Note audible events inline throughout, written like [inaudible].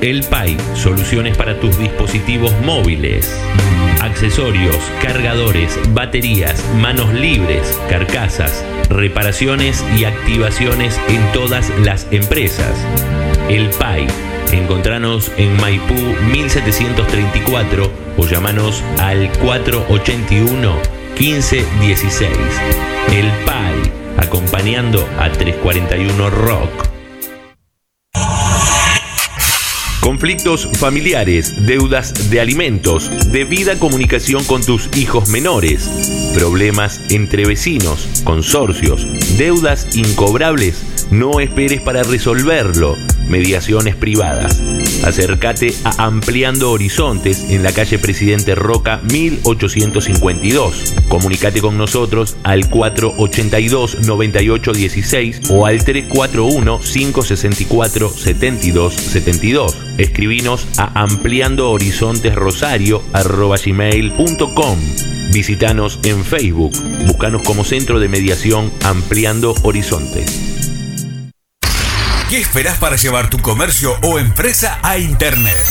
El PAI, soluciones para tus dispositivos móviles. Accesorios, cargadores, baterías, manos libres, carcasas, reparaciones y activaciones en todas las empresas. El PAI. Encontranos en Maipú 1734 o llamanos al 481 1516. El PAI, acompañando a 341 Rock. Conflictos familiares, deudas de alimentos, debida comunicación con tus hijos menores, problemas entre vecinos, consorcios, deudas incobrables. No esperes para resolverlo. Mediaciones privadas. Acércate a Ampliando Horizontes en la calle Presidente Roca 1852. Comunicate con nosotros al 482-9816 o al 341-564-7272. Escribinos a ampliando horizontes rosario gmail.com. Visítanos en Facebook. Búscanos como Centro de Mediación Ampliando Horizontes. ¿Qué esperás para llevar tu comercio o empresa a Internet?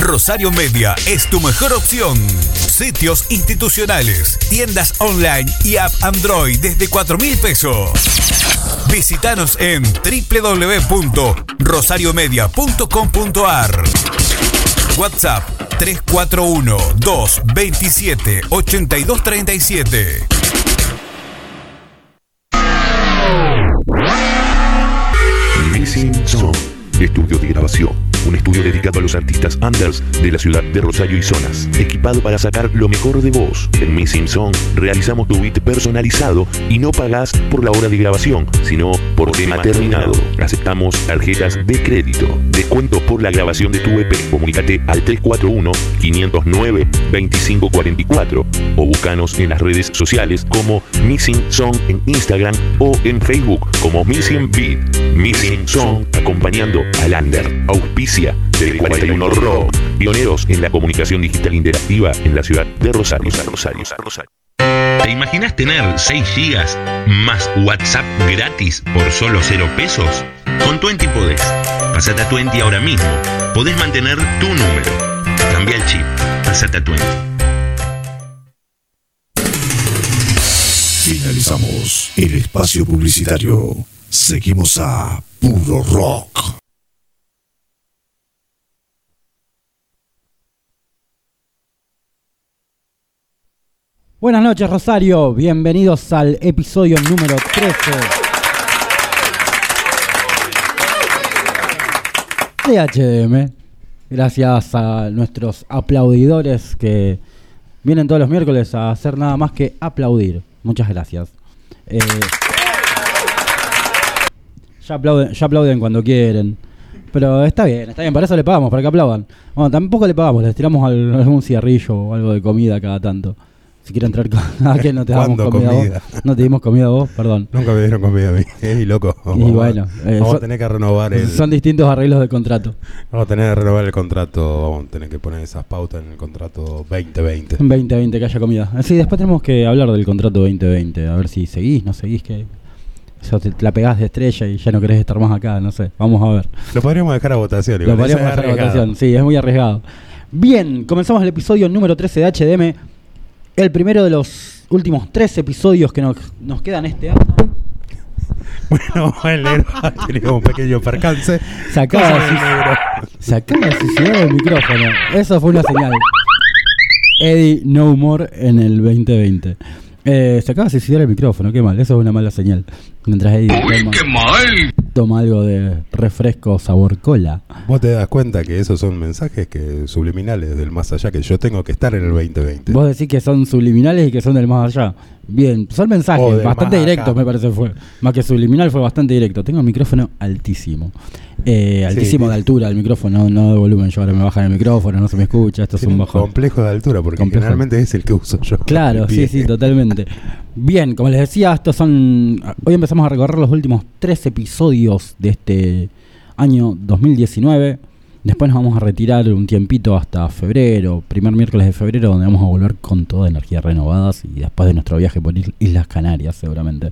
Rosario Media es tu mejor opción. Sitios institucionales, tiendas online y app Android desde 4 mil pesos. Visítanos en www.rosariomedia.com.ar. WhatsApp 341 227 8237. Estudio de grabación. Un estudio dedicado a los artistas unders de la ciudad de Rosario y zonas, equipado para sacar lo mejor de vos. En Missing Song realizamos tu beat personalizado y no pagás por la hora de grabación, sino por tema terminado. Aceptamos tarjetas de crédito. Descuento por la grabación de tu EP. Comunícate al 341-509-2544 o búscanos en las redes sociales como Missing Song en Instagram o en Facebook como Missing Beat. Missing Song acompañando al under. Del 41 Rock. Pioneros en la comunicación digital interactiva en la ciudad de Rosario. Rosario, Rosario. ¿Te imaginas tener 6 gigas más WhatsApp gratis por solo 0 pesos? Con Twenty podés. Pasate a Twenty ahora mismo. Podés mantener tu número. Cambia el chip. Pasate a Twenty. Finalizamos el espacio publicitario. Seguimos a Puro Rock. Buenas noches Rosario, bienvenidos al episodio número 13 de HDM. Gracias a nuestros aplaudidores que vienen todos los miércoles a hacer nada más que aplaudir. Muchas gracias. Eh, ya, aplauden, cuando quieren. Pero está bien, está bien, para eso le pagamos, para que aplaudan. Bueno, tampoco le pagamos, les tiramos al- algún cigarrillo o algo de comida cada tanto. Si quiere entrar con... [laughs] ¿A qué no te damos ¿Cuándo comida, comida? vos? No te dimos comida a vos, perdón. Nunca me dieron comida a mí. [laughs] Ey, loco. Y bueno, eh, vamos son- a tener que renovar el. Son distintos arreglos de contrato. Vamos a tener que renovar el contrato. Vamos a tener que poner esas pautas en el contrato 2020. 2020 que haya comida. Ah, Sí, después tenemos que hablar del contrato 2020. A ver si seguís, no seguís, que... O sea, te la pegás de estrella y ya no querés estar más acá, no sé. Vamos a ver. Lo podríamos dejar a votación. Lo igual, podríamos esa es dejar a votación. Sí, es muy arriesgado. Bien, comenzamos el episodio número 13 de HDM. El primero de los últimos tres episodios que nos, nos quedan este año. [laughs] Bueno, el negro [laughs] ha tenido un pequeño percance. Se acaba, Cosa de, del micrófono. Eso fue una señal. Eddie No More en el 2020. Eh, se acaba de suicidar el micrófono, qué mal, eso es una mala señal. Mientras Eddie toma, toma algo de refresco sabor cola. Vos te das cuenta que esos son mensajes que subliminales del más allá, que yo tengo que estar en el 2020. Vos decís que son subliminales y que son del más allá. Bien, son mensajes bastante directos, acá. me parece fue. Más que subliminal fue bastante directo. Tengo el micrófono altísimo. Eh, altísimo sí. de altura el micrófono, no de volumen. Yo ahora me bajan el micrófono, no se me escucha, esto es un bajón. complejo de altura, porque Complejo. generalmente es el que uso yo. Claro, [laughs] sí, sí, totalmente. Bien, como les decía, estos son. Hoy empezamos a recorrer los últimos tres episodios de este año 2019. Después nos vamos a retirar un tiempito hasta febrero, primer miércoles de febrero, donde vamos a volver con toda energía renovadas y después de nuestro viaje por Is- Islas Canarias, seguramente.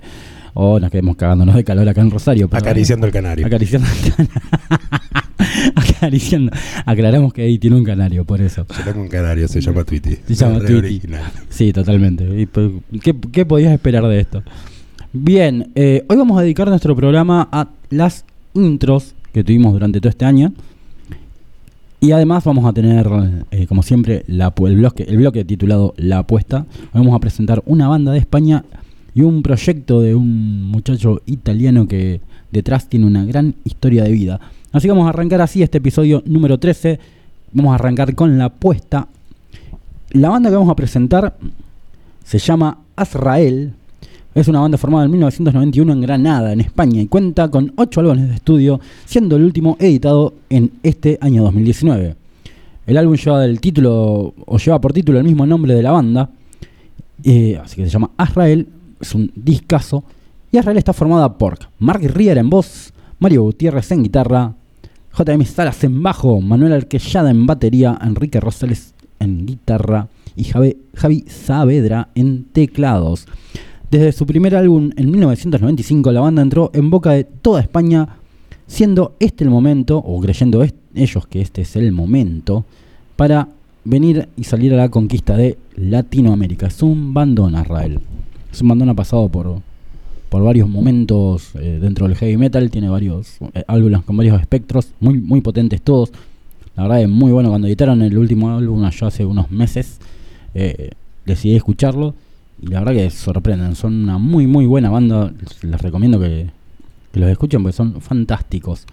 O nos quedemos cagándonos de calor acá en Rosario. pero- Acariciando el canario. Acariciando el canario. [laughs] Acariciando. Aclaramos que ahí tiene un canario, por eso. Yo tengo un canario, se llama Tweety. Se llama Tweety. Sí, totalmente. ¿Qué, qué podías esperar de esto? Bien, eh, hoy vamos a dedicar nuestro programa a las intros que tuvimos durante todo este año. Y además vamos a tener, eh, como siempre, la, el, bloque, el bloque titulado La Apuesta. Hoy Vamos a presentar una banda de España y un proyecto de un muchacho italiano que detrás tiene una gran historia de vida. Así que vamos a arrancar así este episodio número 13. Vamos a arrancar con la apuesta. La banda que vamos a presentar se llama Azrael. Es una banda formada en 1991 en Granada, en España, y cuenta con 8 álbumes de estudio, siendo el último editado en este año 2019. El álbum lleva el título, o lleva por título el mismo nombre de la banda, eh, así que se llama Azrael, es un discazo. Y Azrael está formada por Mark Riera en voz, Mario Gutiérrez en guitarra, JM Salas en bajo, Manuel Arquellada en batería, Enrique Rosales en guitarra y Javi, Javi Saavedra en teclados. Desde su primer álbum en 1995, la banda entró en boca de toda España, siendo este el momento, o creyendo ellos que este es el momento, para venir y salir a la conquista de Latinoamérica. Es un bandón, Israel. Bandón ha pasado por, por varios momentos eh, dentro del heavy metal, tiene varios eh, álbumes con varios espectros, muy, muy potentes todos. La verdad es muy bueno. Cuando editaron el último álbum allá hace unos meses, eh, decidí escucharlo y la verdad que sorprenden. Son una muy, muy buena banda. Les, recomiendo que, que los escuchen porque son fantásticos.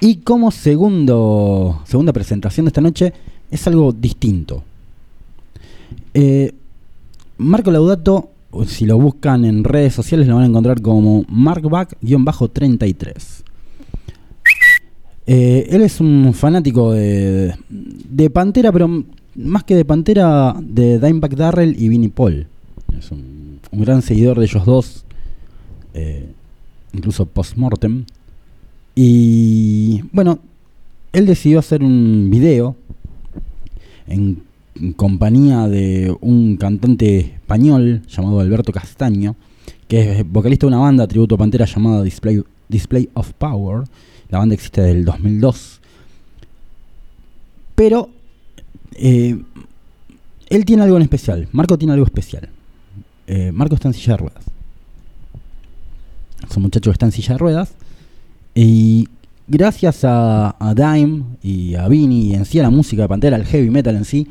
Y como segundo, segunda presentación de esta noche, es algo distinto. Eh, Marco Laudato, si lo buscan en redes sociales, lo van a encontrar como markback-33. Eh, él es un fanático de, de Pantera, pero más que de Pantera, de Dimebag Darrell y Vinnie Paul. Es un, gran seguidor de ellos dos, eh, incluso post-mortem. Y bueno, él decidió hacer un video en compañía de un cantante español llamado Alberto Castaño, que es vocalista de una banda tributo a Pantera llamada Display, Display of Power. La banda existe desde el 2002. Pero eh, él tiene algo en especial. Marco tiene algo especial. Eh, Marco está en silla de ruedas. Es un muchacho que está en silla de ruedas. Y gracias a, Dime y a Vini y en sí a la música de Pantera, al heavy metal en sí,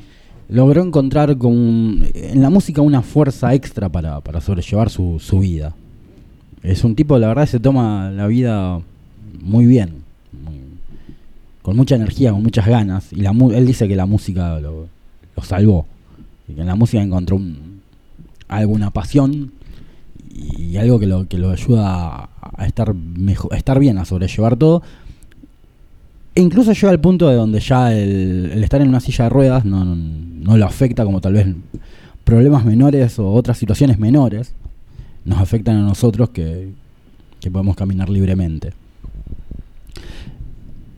logró encontrar con en la música una fuerza extra para, para sobrellevar su, su vida. Es un tipo, la verdad, se toma la vida muy bien, muy- con mucha energía, con muchas ganas. Y la, él dice que la música lo, lo salvó. Y que en la música encontró un- alguna pasión y algo que lo, que lo ayuda a estar mejor, a estar bien, a sobrellevar todo. E incluso llega al punto de donde ya el, el estar en una silla de ruedas no, no, no lo afecta como tal vez problemas menores o otras situaciones menores nos afectan a nosotros que, que podemos caminar libremente.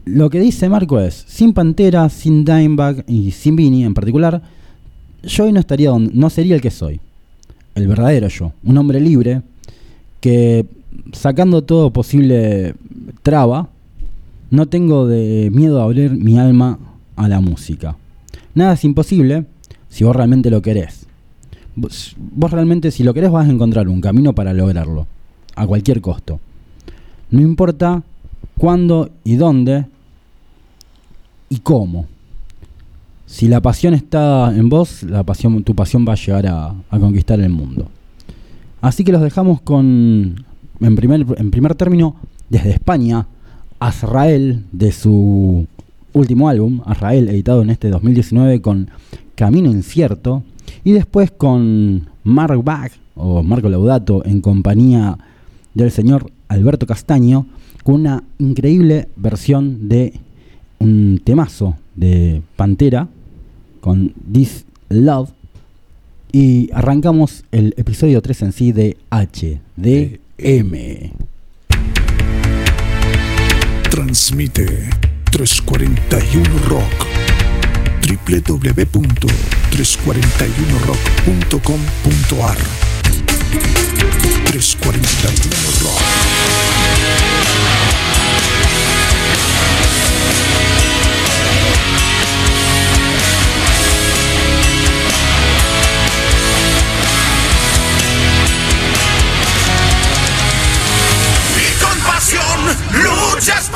Lo que dice Marco es, sin Pantera, sin Dimebag y sin Vini en particular, yo hoy no estaría donde, no sería el que soy. El verdadero yo, un hombre libre que sacando todo posible traba, no tengo de miedo a abrir mi alma a la música. Nada es imposible si vos realmente lo querés. Vos, realmente si lo querés vas a encontrar un camino para lograrlo, a cualquier costo. No importa cuándo y dónde y cómo. Si la pasión está en vos, la pasión, tu pasión va a llegar a, a conquistar el mundo. Así que los dejamos con, en primer, en primer término, desde España, Azrael, de su último álbum, Azrael, editado en este 2019 con Camino Incierto, y después con Mark Bach, o Marco Laudato, en compañía del señor Alberto Castaño, con una increíble versión de un temazo de Pantera, con This Love, y arrancamos el episodio 3 en sí de HDM. Transmite 341 Rock. www.341rock.com.ar 341 Rock Y con luchas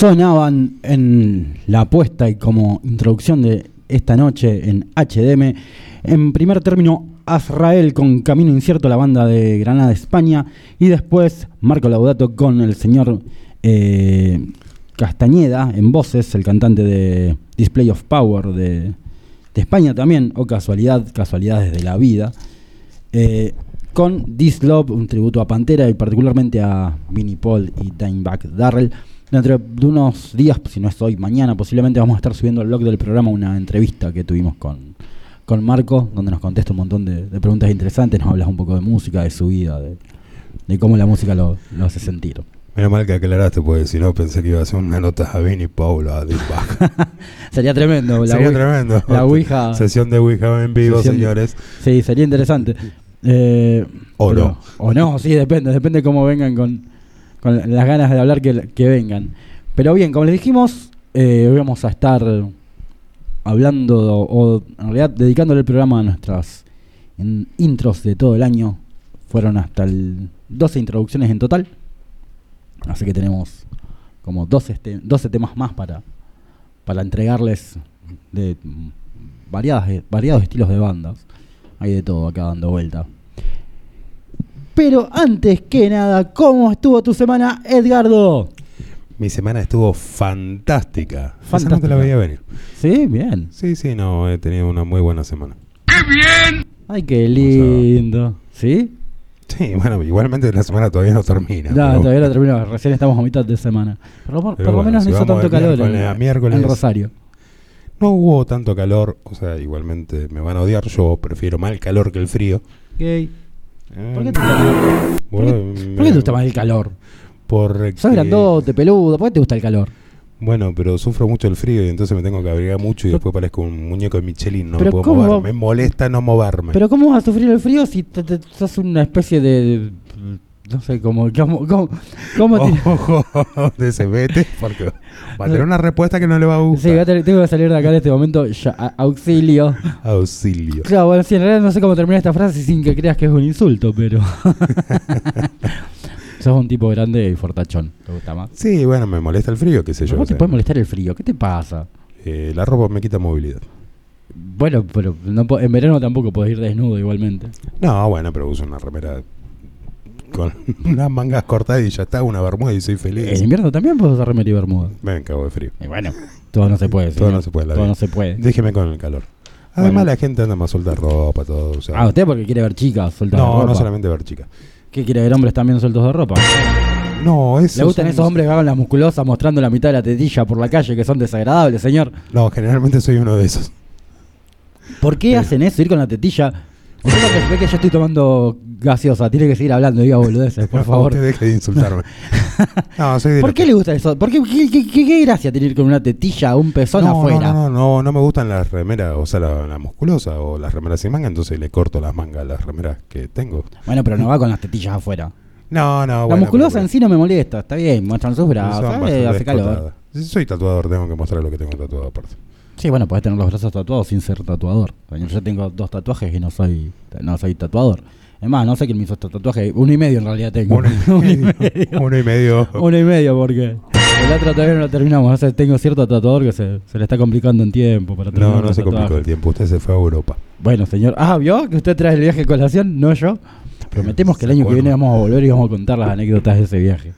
sonaban en la apuesta y como introducción de esta noche en HDM. En primer término, Azrael con Camino Incierto, la banda de Granada, España. Y después Marco Laudato con el señor eh, Castañeda en voces, el cantante de Display of Power de, España también, o casualidad, casualidades de la vida. Eh, con This Love, un tributo a Pantera y particularmente a Vinnie Paul y Dimeback Darrell. Dentro de unos días, si no es hoy, mañana, posiblemente vamos a estar subiendo al blog del programa una entrevista que tuvimos con, con Marco, donde nos contesta un montón de, de preguntas interesantes, nos hablas un poco de música, de su vida, de, de cómo la música lo, lo hace sentir. Menos mal que aclaraste, porque si no pensé que iba a hacer una nota a Vinny Paula Back. [laughs] Sería tremendo. La Sería Ouija- tremendo. La Ouija. Sesión de Ouija en vivo, de- señores. Sí, sería interesante. Eh, O pero- no. O no, sí, depende. Depende cómo vengan con, con las ganas de hablar que, que vengan. Pero bien, como les dijimos, eh, hoy vamos a estar hablando o, en realidad dedicándole el programa a nuestras in- intros de todo el año. Fueron hasta el 12 introducciones en total. Así que tenemos como 12, este- 12 temas más para, para entregarles de variadas, variados estilos de bandas. Hay de todo acá dando vuelta. Pero antes que nada, ¿cómo estuvo tu semana, Edgardo? Mi semana estuvo fantástica. Esa no te Fantástica. la veía venir. Sí, bien. Sí, sí, no, he tenido una muy buena semana. Ay, qué lindo. ¿Sí? Sí, bueno, igualmente la semana todavía no termina. No, pero- todavía lo terminó. Recién estamos a mitad de semana. Por, lo- Pero por lo bueno, menos si no hizo tanto calor en, miércoles a miércoles- en Rosario. No hubo tanto calor, o sea, igualmente me van a odiar. Yo prefiero más el calor que el frío. Gay. Eh, ¿Por qué te gusta, por qué- bueno, por qué te gusta más el calor? Porque- Sos grandote, peludo. ¿Por qué te gusta el calor? Bueno, pero sufro mucho el frío y entonces me tengo que abrigar mucho y después parezco un muñeco de Michelin, no me puedo ¿cómo mover. va- Me molesta no moverme. Pero ¿cómo vas a sufrir el frío si te- te- sos una especie de... no sé. ¿Cómo, cómo, cómo te- Ojo, [laughs] de ese vete, porque va a tener una respuesta que no le va a Sí, gustar. a tener- tengo que salir de acá en este momento. ya, auxilio. Auxilio. Claro, bueno, sí, en realidad no sé cómo terminar esta frase sin que creas que es un insulto, pero... [laughs] Sos un tipo grande y fortachón. ¿Te gusta más? Sí, bueno, me molesta el frío, qué sé yo. ¿Cómo o te sea, puede molestar el frío? ¿Qué te pasa? eh, la ropa me quita movilidad. Bueno, pero no en verano tampoco podés ir desnudo igualmente. No, bueno, pero uso una remera con unas mangas cortadas y ya está, una bermuda y soy feliz. En invierno también puedes usar remera y bermuda. Me cago de frío. Y bueno, todo no se puede. Todo señor. no se puede, la Todo vida. no se puede. Déjeme con el calor. Además, Bueno. la gente anda más suelta ropa, todo. O sea, Ah, usted porque quiere ver chicas sueltas no, ropa. no solamente ver chicas. ¿Qué quiere ver hombres también sueltos de ropa? No, eso. ¿Le gustan esos hombres que hagan las musculosas mostrando la mitad de la tetilla por la calle que son desagradables, señor? No, generalmente soy uno de esos. ¿Por qué hacen eso? Ir con la tetilla. Usted cuando ve que yo estoy tomando gaseosa, tiene que seguir hablando, diga boludeces, por favor. Usted deje de insultarme. [laughs] no, soy ¿Por qué que- le gusta eso? ¿Por qué, qué, qué- qué- gracia tener con una tetilla, un pezón no, afuera? No, no, no, no me gustan las remeras, o sea, la, la musculosa o las remeras sin manga, entonces le corto las mangas a las remeras que tengo. Bueno, pero no va con las tetillas afuera. No, no, la bueno, musculosa pero- en sí no me molesta, está bien, muestran sus brazos, eh, hace calor. soy tatuador, tengo que mostrar lo que tengo tatuado aparte. Sí, bueno, podés tener los brazos tatuados sin ser tatuador. Yo tengo dos tatuajes y no soy, no soy tatuador. Es más, no sé quién me hizo estos tatuajes. Uno y medio en realidad tengo. Uno y [laughs] medio. Uno y medio. Uno y medio porque el otro todavía no lo terminamos. O sea, tengo cierto tatuador que se, se le está complicando en tiempo para No, no se complicó el tiempo. Usted se fue a Europa. Bueno, señor. Ah, ¿vio? Que usted trae el viaje a colación, no yo. Prometemos que el año que viene vamos a volver y vamos a contar las anécdotas de ese viaje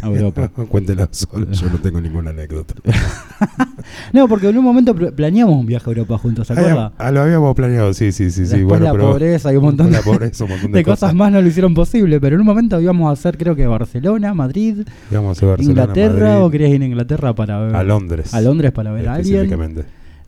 a Europa. [laughs] Cuéntela solo, yo no tengo ninguna anécdota. [laughs] No, porque en un momento pl- planeamos un viaje a Europa juntos, ¿se acuerda? Ah, lo habíamos planeado, sí, sí, sí, sí. Después Bueno, la pero pobreza y un montón la de, pobreza, un montón de de, cosas más no lo hicieron posible, pero en un momento íbamos a hacer creo que Barcelona, Madrid, Íbamos a Barcelona, Inglaterra, Madrid, o querías ir a Inglaterra para ver a Londres. a Londres para ver a alguien. específicamente.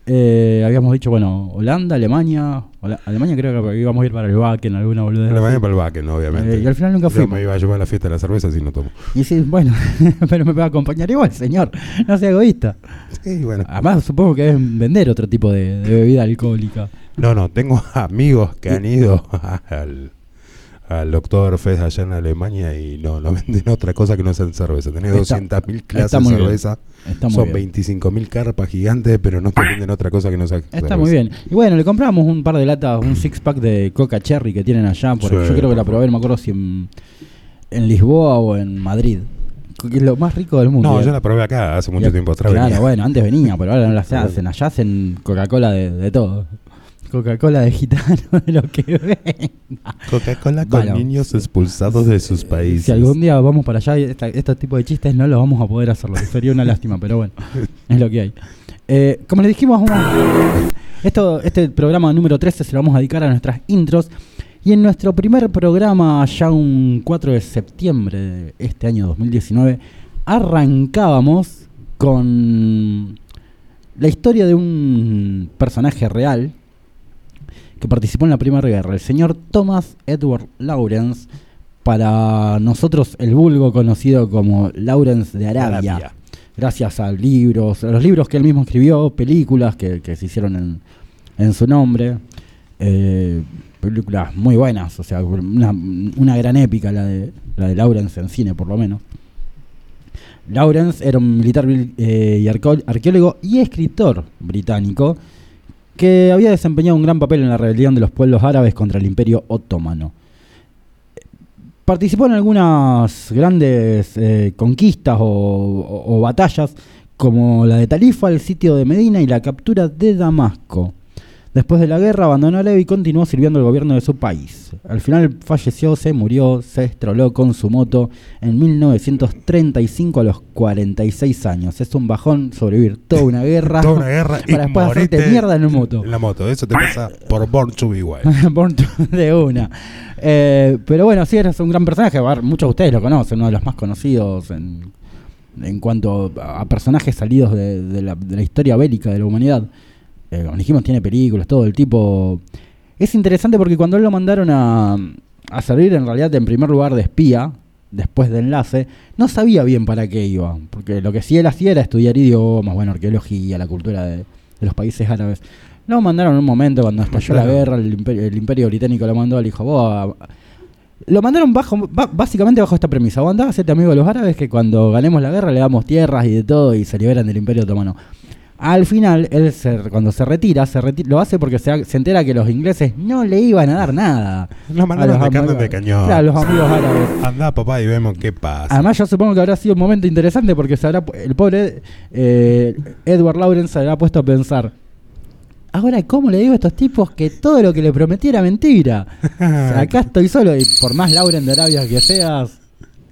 Eh, habíamos dicho, bueno, Holanda, Alemania, Hola- Alemania creo que íbamos a ir para el Wacken, alguna boludez. Alemania para el Wacken, obviamente. Eh, y al final nunca Yo fuimos. me iba a llevar a la fiesta de la cerveza si no tomo. Y sí, bueno, [laughs] pero me va a acompañar igual, señor. No sea egoísta. Sí, bueno. Además, supongo que deben vender otro tipo de, de bebida alcohólica. No, no, tengo [laughs] amigos que han ido al, al Oktoberfest allá en Alemania y no, no [laughs] venden otra cosa que no sea cerveza. Tenés Está- 200.000 clases de cerveza. Son bien. 25.000 carpas gigantes, pero no te venden otra cosa que no sea Está cerveza. muy bien. Y bueno, le compramos un par de latas, un six pack de Coca Cherry que tienen allá. Porque Sí, yo creo que la por probé, no me acuerdo si en, en Lisboa o en Madrid. que es lo más rico del mundo. No, yo la probé acá hace mucho tiempo atrás. Claro, venía. bueno, antes venía, pero ahora no las [laughs] hacen. Allá hacen Coca-Cola de, de todo. Coca-Cola de gitano, [laughs] de lo que venga. Coca-Cola con Bueno. niños expulsados de sus países. Si algún día vamos para allá, esta- este tipo de chistes no los vamos a poder hacerlo. Sería una lástima, pero bueno, [laughs] es lo que hay. Eh, como les dijimos, esto, este programa número 13 se lo vamos a dedicar a nuestras intros. Y en nuestro primer programa, ya un 4 de septiembre de este año 2019, arrancábamos con la historia de un personaje real que participó en la Primera Guerra, el señor Thomas Edward Lawrence, para nosotros el vulgo conocido como Lawrence de Arabia, Arabia. gracias a libros, a los libros que él mismo escribió, películas que, que se hicieron en, en su nombre, eh, películas muy buenas, o sea, una, una gran épica la de, la de Lawrence en cine por lo menos. Lawrence era un militar eh, y arqueólogo y escritor británico que había desempeñado un gran papel en la rebelión de los pueblos árabes contra el imperio otomano. Participó en algunas grandes eh, conquistas o, batallas, como la de Talifa, el sitio de Medina y la captura de Damasco. Después de la guerra abandonó Alevi y continuó sirviendo al gobierno de su país. Al final falleció, se murió, se estroló con su moto en 1935 a los 46 años. Es un bajón sobrevivir toda una [laughs] guerra, Toda una guerra [laughs] y para después hacerte mierda en un moto. En la moto, eso te pasa por Born to be Wild. [laughs] Born to- de una. Eh, pero bueno, sí, eres un gran personaje. Muchos de ustedes lo conocen, uno de los más conocidos en, en cuanto a a personajes salidos de, de la, de la historia bélica de la humanidad. Eh, como dijimos, tiene películas, todo el tipo. Es interesante porque cuando él lo mandaron a, a servir, en realidad, en primer lugar de espía, después de enlace, no sabía bien para qué iba. Porque lo que sí él hacía era estudiar idiomas, bueno, arqueología, la cultura de, de los países árabes. Lo mandaron en un momento cuando estalló la guerra, el imperio, el imperio británico lo mandó, le dijo, vos, a- lo mandaron bajo, ba- básicamente bajo esta premisa. Vos andá, hacete amigo de los árabes que cuando ganemos la guerra le damos tierras y de todo y se liberan del imperio otomano. Al final, él se- cuando se retira, se lo hace porque se, se entera que los ingleses no le iban a dar nada. Mandaron A los de carne de cañón. Claro, los amigos árabes. Andá, papá, y vemos qué pasa. Además, yo supongo que habrá sido un momento interesante porque se habrá, el pobre eh, Edward Lawrence se habrá puesto a pensar. Ahora, ¿cómo le digo a estos tipos que todo lo que le prometí era mentira? [laughs] O sea, acá estoy solo y por más Lauren de Arabia que seas,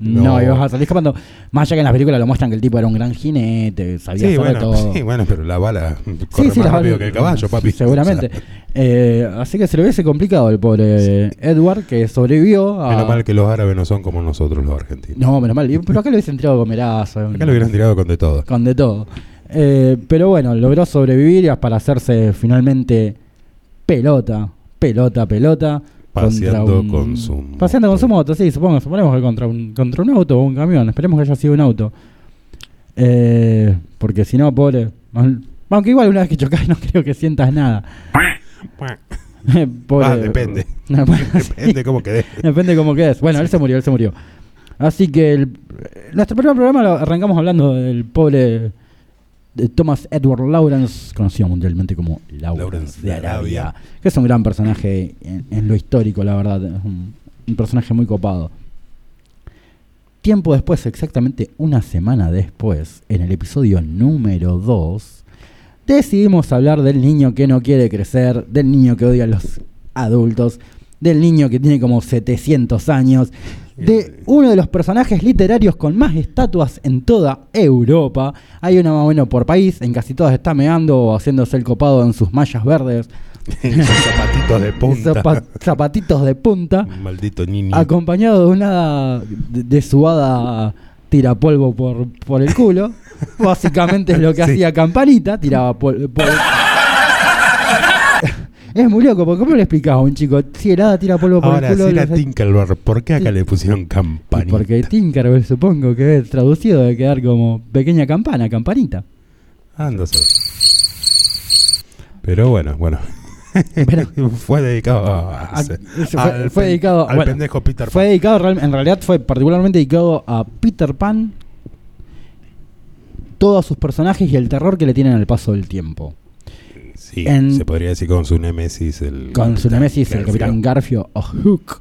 no, No. ibas a salir escapando. Más allá que en las películas lo muestran que el tipo era un gran jinete, sabía sí, bueno, todo. sí, bueno, pero la bala Sí, corre sí, más rápido que el caballo, papi. Seguramente. O sea, Eh, así que se le hubiese complicado el pobre Edward, que sobrevivió a... menos mal que los árabes no son como nosotros los argentinos. No, menos mal. Pero acá lo hubiesen tirado con merazo. Acá lo hubieran tirado con de todo. con de todo. Eh, pero bueno, logró sobrevivir y para hacerse finalmente pelota, pelota, pelota. Paseando un- con su Paseando con moto. su moto, sí, supongo, suponemos que contra un, contra un auto o un camión. Esperemos que haya sido un auto. Eh, porque si no, pobre. Aunque igual una vez que chocas [laughs] no creo que sientas nada. [laughs] Pobre- Ah, depende. [laughs] Bueno, sí. Depende cómo quede. Depende cómo quedes. Bueno, él se murió, él se murió. Así que el- nuestro primer programa lo arrancamos hablando del pobre Thomas Edward Lawrence, conocido mundialmente como Lawrence, Lawrence de Arabia, Arabia. que es un gran personaje en, en lo histórico, la verdad. Es un, un personaje muy copado. Tiempo después, exactamente una semana después, en el episodio número 2, decidimos hablar del niño que no quiere crecer, del niño que odia a los adultos, del niño que tiene como 700 años, de uno de los personajes literarios con más estatuas en toda Europa. Hay una más o menos por país, en casi todas está meando o haciéndose el copado en sus mallas verdes, [laughs] zapatitos de punta. zapa- zapatitos de punta, Maldito niño. acompañado de una de, de su hada tirapolvo por, por el culo. [laughs] Básicamente es lo que Sí. hacía Campanita, tiraba pol- polvo. [laughs] es muy loco, porque ¿cómo le explicaba a un chico? Si el hada tira polvo por Ahora, el culo. si era le- Tinkerbell, ¿por qué acá Sí. le pusieron campanita? porque Tinkerbell supongo que es traducido de quedar como pequeña campana, campanita. Anda a saber. Pero bueno, bueno. Pero- [laughs] fue dedicado a, A- ese- ese fue- al fue dedicado- al bueno, pendejo Peter Fue Pan. dedicado, real- en realidad fue particularmente dedicado a Peter Pan, todos sus personajes y el terror que le tienen al paso del tiempo. Sí, en- se podría decir con su némesis el Con su el. Capitán Garfio o Hook.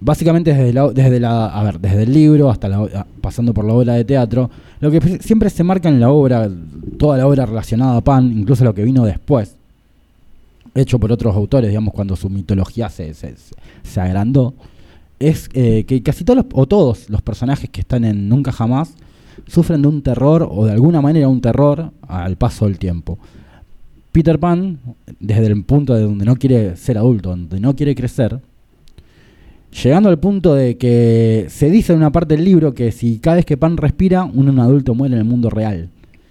básicamente desde la, desde la, a ver, desde el libro hasta la, pasando por la obra de teatro, lo que pre- siempre se marca en la obra, toda la obra relacionada a Pan, incluso lo que vino después, hecho por otros autores, digamos, cuando su mitología se, se, se- se agrandó, es eh, que casi todos los, o todos los personajes que están en Nunca Jamás sufren de un terror o de alguna manera un terror al paso del tiempo. Peter Pan, desde el punto de donde no quiere ser adulto, donde no quiere crecer, llegando al punto de que se dice en una parte del libro que si cada vez que Pan respira, un, un adulto muere en el mundo real.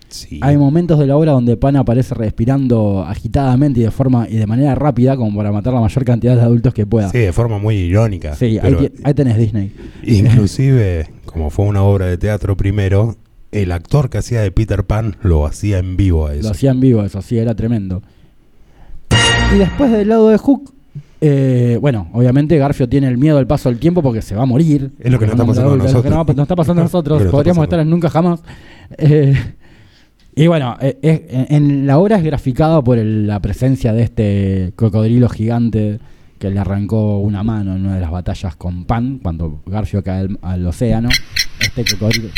Sí. Hay momentos de la obra donde Pan aparece respirando agitadamente y de forma y de manera rápida como para matar la mayor cantidad de adultos que pueda. Sí, de forma muy irónica. Sí, ahí, ahí tenés Disney. Inclusive, como fue una obra de teatro primero, el actor que hacía de Peter Pan lo hacía en vivo a eso. Lo hacía en vivo, eso sí, era tremendo. Y después del lado de Hook, eh, bueno, obviamente Garfio tiene el miedo al paso del tiempo porque se va a morir. Es lo que nos está pasando a lo que nosotros. nos, está pasando a [laughs] nosotros. Podríamos pasando. estar en nunca jamás. Eh, y bueno, eh, en, la obra es graficada por el- la presencia de este cocodrilo gigante que le arrancó una mano en una de las batallas con Pan, cuando Garfio cae al, al océano. Este cocodrilo.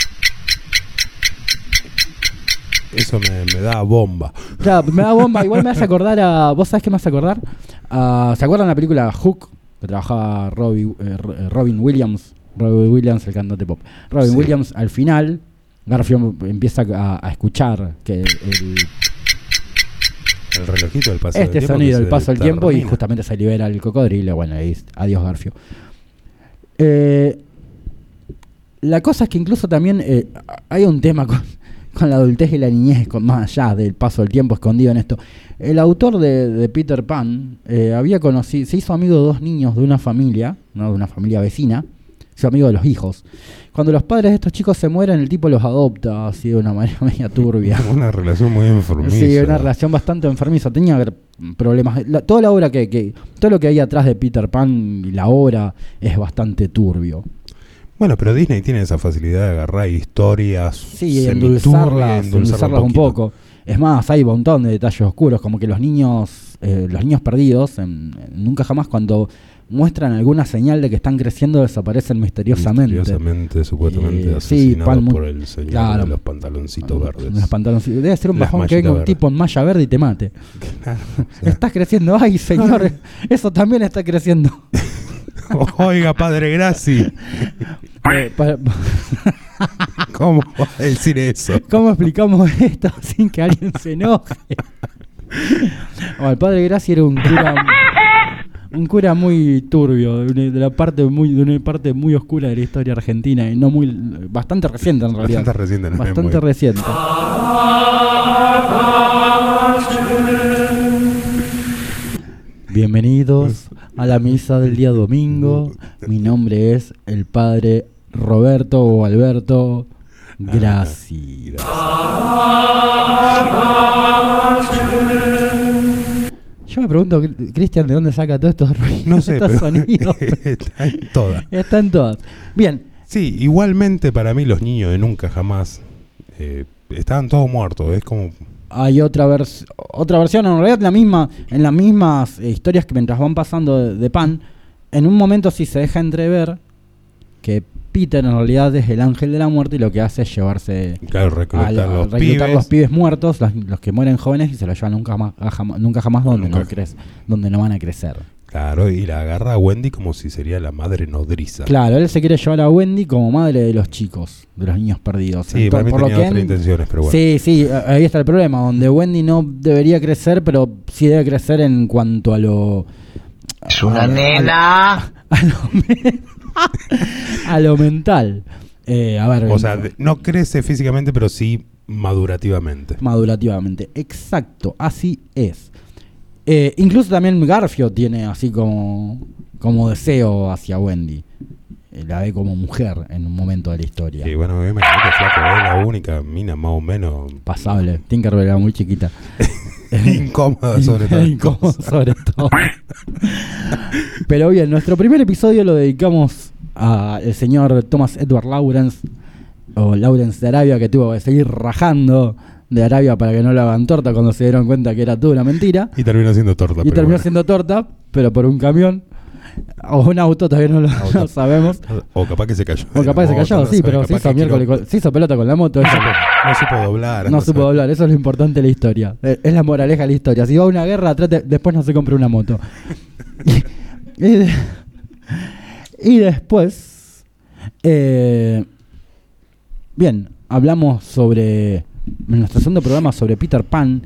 Eso me, me da bomba. Claro, me da bomba. Igual me hace acordar a. ¿Vos sabés qué me hace acordar? A- ¿Se acuerdan la película Hook? Que trabajaba Robbie- eh, eh, Robin Williams. Robin Williams, el cantante pop. Robin Sí. Williams, al final, Garfio empieza a, a escuchar que el, El relojito del paso este del tiempo. sonido, el paso del tiempo, y justamente se libera el cocodrilo. Bueno, ahí, adiós Garfio. Eh, la cosa es que incluso también eh, hay un tema con, con la adultez y la niñez, con, más allá del paso del tiempo escondido en esto. El autor de, de Peter Pan eh, había conocido, se hizo amigo de dos niños de una familia, no de una familia vecina, se hizo amigo de los hijos. Cuando los padres de estos chicos se mueren, el tipo los adopta así de una [laughs] manera media turbia. [laughs] Una relación muy enfermiza. Sí, una relación bastante enfermiza. Tenía problemas. La- toda la obra que, que- Todo lo que hay atrás de Peter Pan y la obra es bastante turbio. Bueno, pero Disney tiene esa facilidad de agarrar historias. Sí, endulzarlas, y endulzarlas endulzarlas un poco. Es más, hay un montón de detalles oscuros, como que los niños, eh, los niños perdidos, en- en nunca jamás cuando muestran alguna señal de que están creciendo desaparecen misteriosamente. Misteriosamente, supuestamente Eh, sí, asesinados por el señor claro. de los pantaloncitos verdes. Los Debe ser un Las bajón que venga un tipo en malla verde y te mate. [laughs] Estás creciendo, ay señor, [laughs] eso también está creciendo. [laughs] [laughs] Oiga, padre Graci, Eh, [laughs] ¿cómo va a decir eso? ¿Cómo explicamos esto [laughs] sin que alguien se enoje? Bueno, el padre Graci era un cura, un cura muy turbio, de, la parte muy, de una parte muy oscura de la historia argentina y no muy, bastante reciente en realidad. Bastante reciente, no Bastante reciente. Bienvenidos a la misa del día domingo. Mi nombre es el padre Roberto o Alberto Graci. Yo me pregunto, Cristian, ¿de dónde saca todos estos ruidos? No sé, estos sonidos? [laughs] está en todas. Están todas. Bien, Sí, igualmente para mí los niños de nunca jamás eh, estaban todos muertos. Es como hay otra vers otra versión, en realidad la misma, en las mismas eh, historias que mientras van pasando de, de Pan, en un momento sí se deja entrever que Peter en realidad es el ángel de la muerte y lo que hace es llevarse claro a, la- los reclutar pibes. los pibes muertos, los, los que mueren jóvenes y se los llevan nunca más, a jama- nunca jamás donde Nunca. no crece, donde no van a crecer. Claro, y la agarra a Wendy como si sería la madre nodriza. Claro, él se quiere llevar a Wendy como madre de los chicos, de los niños perdidos. Sí, Entonces, por lo tenía que otras en- intenciones, pero bueno. Sí, sí, ahí está el problema, donde Wendy no debería crecer, pero sí debe crecer en cuanto a lo... Es una a- nena. A, lo, [laughs] [laughs] a lo mental. Eh, a ver, O sea, no crece físicamente, pero sí madurativamente. madurativamente. Exacto, así es. Eh, incluso también Garfio tiene así como, como deseo hacia Wendy. Eh, la ve como mujer en un momento de la historia. Y bueno, imagínate, flaco, es la única mina más o menos Pasable. Tinkerbell era muy chiquita. [laughs] incómoda sobre todo. [laughs] Incómodo sobre todo. Pero bien, nuestro primer episodio lo dedicamos al señor Thomas Edward Lawrence, o Lawrence de Arabia, que tuvo que seguir rajando de Arabia para que no le hagan torta cuando se dieron cuenta que era toda una mentira. Y terminó siendo torta. Y pero terminó bueno. siendo torta, pero por un camión. O un auto, todavía no lo, [laughs] no sabemos. O capaz que se cayó. O capaz se No, cayó, no sí, pero se hizo, que miércoles con- se hizo pelota con la moto. No eso. no supo doblar. No a supo doblar, eso es lo importante de la historia. Es la moraleja de la historia. Si va a una guerra, trate, después no se compre una moto. [laughs] y, y de- y después, eh, bien, hablamos sobre, en nuestro segundo programa sobre Peter Pan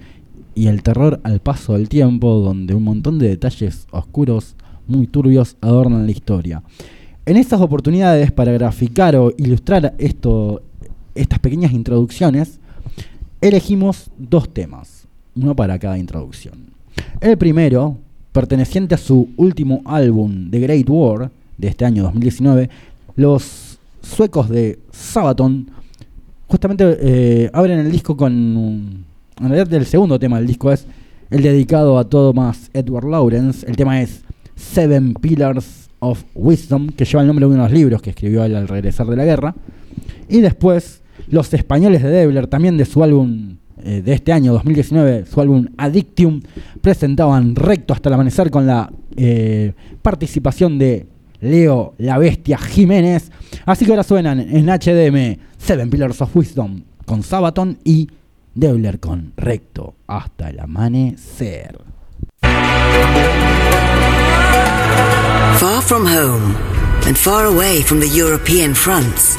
y el terror al paso del tiempo, donde un montón de detalles oscuros, muy turbios, adornan la historia. En estas oportunidades, para graficar o ilustrar esto, estas pequeñas introducciones, elegimos dos temas, uno para cada introducción. El primero, perteneciente a su último álbum, The Great War, de este año 2019, los suecos de Sabaton justamente eh, abren el disco con... En realidad el segundo tema del disco es el dedicado a Thomas Edward Lawrence. El tema es Seven Pillars of Wisdom, que lleva el nombre de uno de los libros que escribió él al regresar de la guerra. Y después, los españoles de Debler, también de su álbum eh, de este año, 2019, su álbum Addictium, presentaban Recto hasta el amanecer con la eh, participación de Leo la Bestia Jiménez. Así que ahora suenan en HDM Seven Pillars of Wisdom con Sabaton y Debler con Recto hasta el amanecer. Far from home and far away from the European fronts,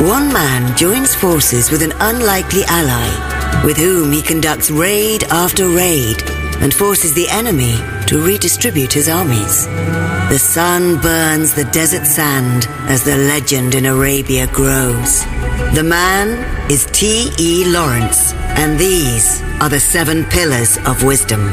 one man joins forces with an unlikely ally with whom he conducts raid after raid and forces the enemy to redistribute his armies. The sun burns the desert sand as the legend in Arabia grows. The man is T.E. Lawrence, and these are the seven pillars of wisdom.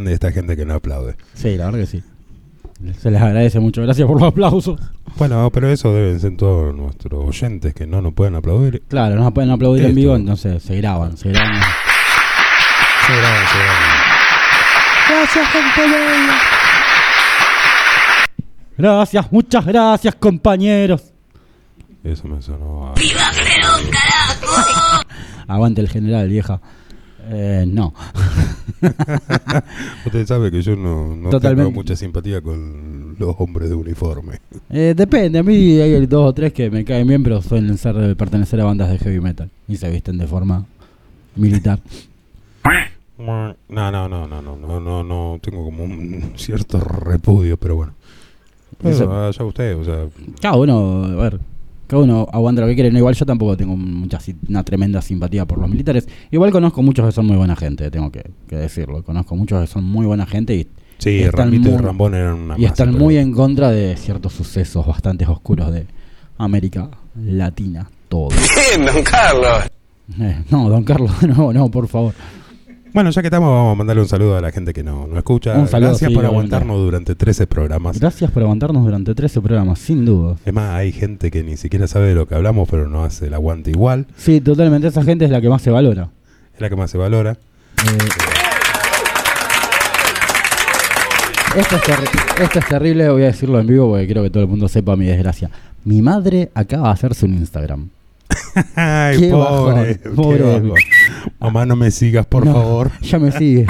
Grande esta gente que no aplaude. Sí, la verdad que sí. Se les agradece mucho. Gracias por los aplausos. Bueno, pero eso deben ser todos nuestros oyentes que no nos pueden aplaudir. Claro, no nos pueden aplaudir en vivo, entonces se graban. Se graban. Se graban, se graban. Gracias, gente bella. Gracias, muchas gracias, compañeros. Eso me sonó a... [laughs] Aguante el general, vieja. Eh, no. [laughs] Usted sabe que yo no, no tengo mucha simpatía con los hombres de uniforme. Eh, depende, a mí hay dos o tres que me caen bien, pero suelen ser de pertenecer a bandas de heavy metal y se visten de forma militar. No, no, no, no, no, no, no, no, tengo como un cierto repudio, pero bueno. Eso- Bueno, allá usted, o sea, Cada uno, a ver, cada uno aguanta lo que quiere. No, igual yo tampoco tengo mucha, una tremenda simpatía por los militares. Igual conozco muchos que son muy buena gente, tengo que, que decirlo. Conozco muchos que son muy buena gente y, sí, Están Ramito y muy- Rambón eran una y masa, están pero- muy en contra de ciertos sucesos bastante oscuros de América Latina. Todo. [laughs] Don Carlos. Eh, no, don Carlos, [laughs] no, no, por favor. Bueno, ya que estamos, vamos a mandarle un saludo a la gente que no, no escucha. Un saludo, Gracias sí, por aguantarnos durante 13 programas. Gracias por aguantarnos durante 13 programas, sin duda. Es más, hay gente que ni siquiera sabe de lo que hablamos, pero no hace el aguante igual. Sí, totalmente, esa gente es la que más se valora. Es la que más se valora. Eh, esto, es esto es terrible, voy a decirlo en vivo porque quiero que todo el mundo sepa mi desgracia. Mi madre acaba de hacerse un Instagram. Ay, Qué pobre, bajón, qué pobre. Mamá, no me sigas, por No, favor. Ya me sigue.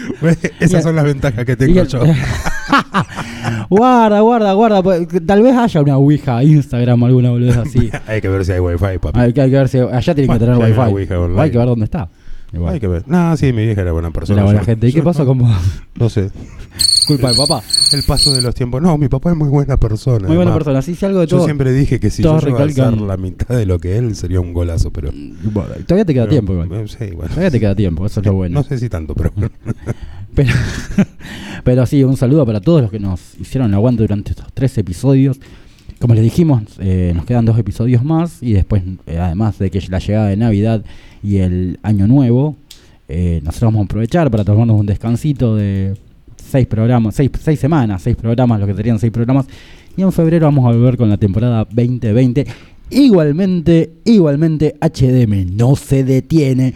[laughs] Esas son las ventajas que tengo yo. [laughs] guarda, guarda, guarda. pues, Tal vez haya una Ouija, Instagram, alguna boludez así. [laughs] hay que ver si hay wifi, papi. Hay que, hay que ver si allá tiene que tener ya hay wifi. Hay que ver dónde está. Igual. Hay que ver. No, sí, mi vieja era buena persona. La buena Yo- gente. ¿Y qué yo pasó no- con vos? No sé. Culpa de papá. El paso de los tiempos. No, mi papá es muy buena persona. Muy buena además. persona. Sí, sí, algo de Yo todo. siempre dije que si yo llego a hacer la mitad de lo que él sería un golazo, pero. Bueno, todavía te queda pero- tiempo igual. eh, Sí, bueno. Todavía te queda tiempo, eso es lo bueno. No sé si tanto, pero. [laughs] Pero, [laughs] pero sí, un saludo para todos los que nos hicieron el aguante durante estos tres episodios. Como les dijimos, eh, nos quedan dos episodios más y después, eh, además de que la llegada de Navidad y el Año Nuevo, eh, nosotros vamos a aprovechar para tomarnos un descansito de seis programas, seis, seis semanas, seis programas, lo que serían seis programas. Y en febrero vamos a volver con la temporada 2020. Igualmente, igualmente, HDM no se detiene.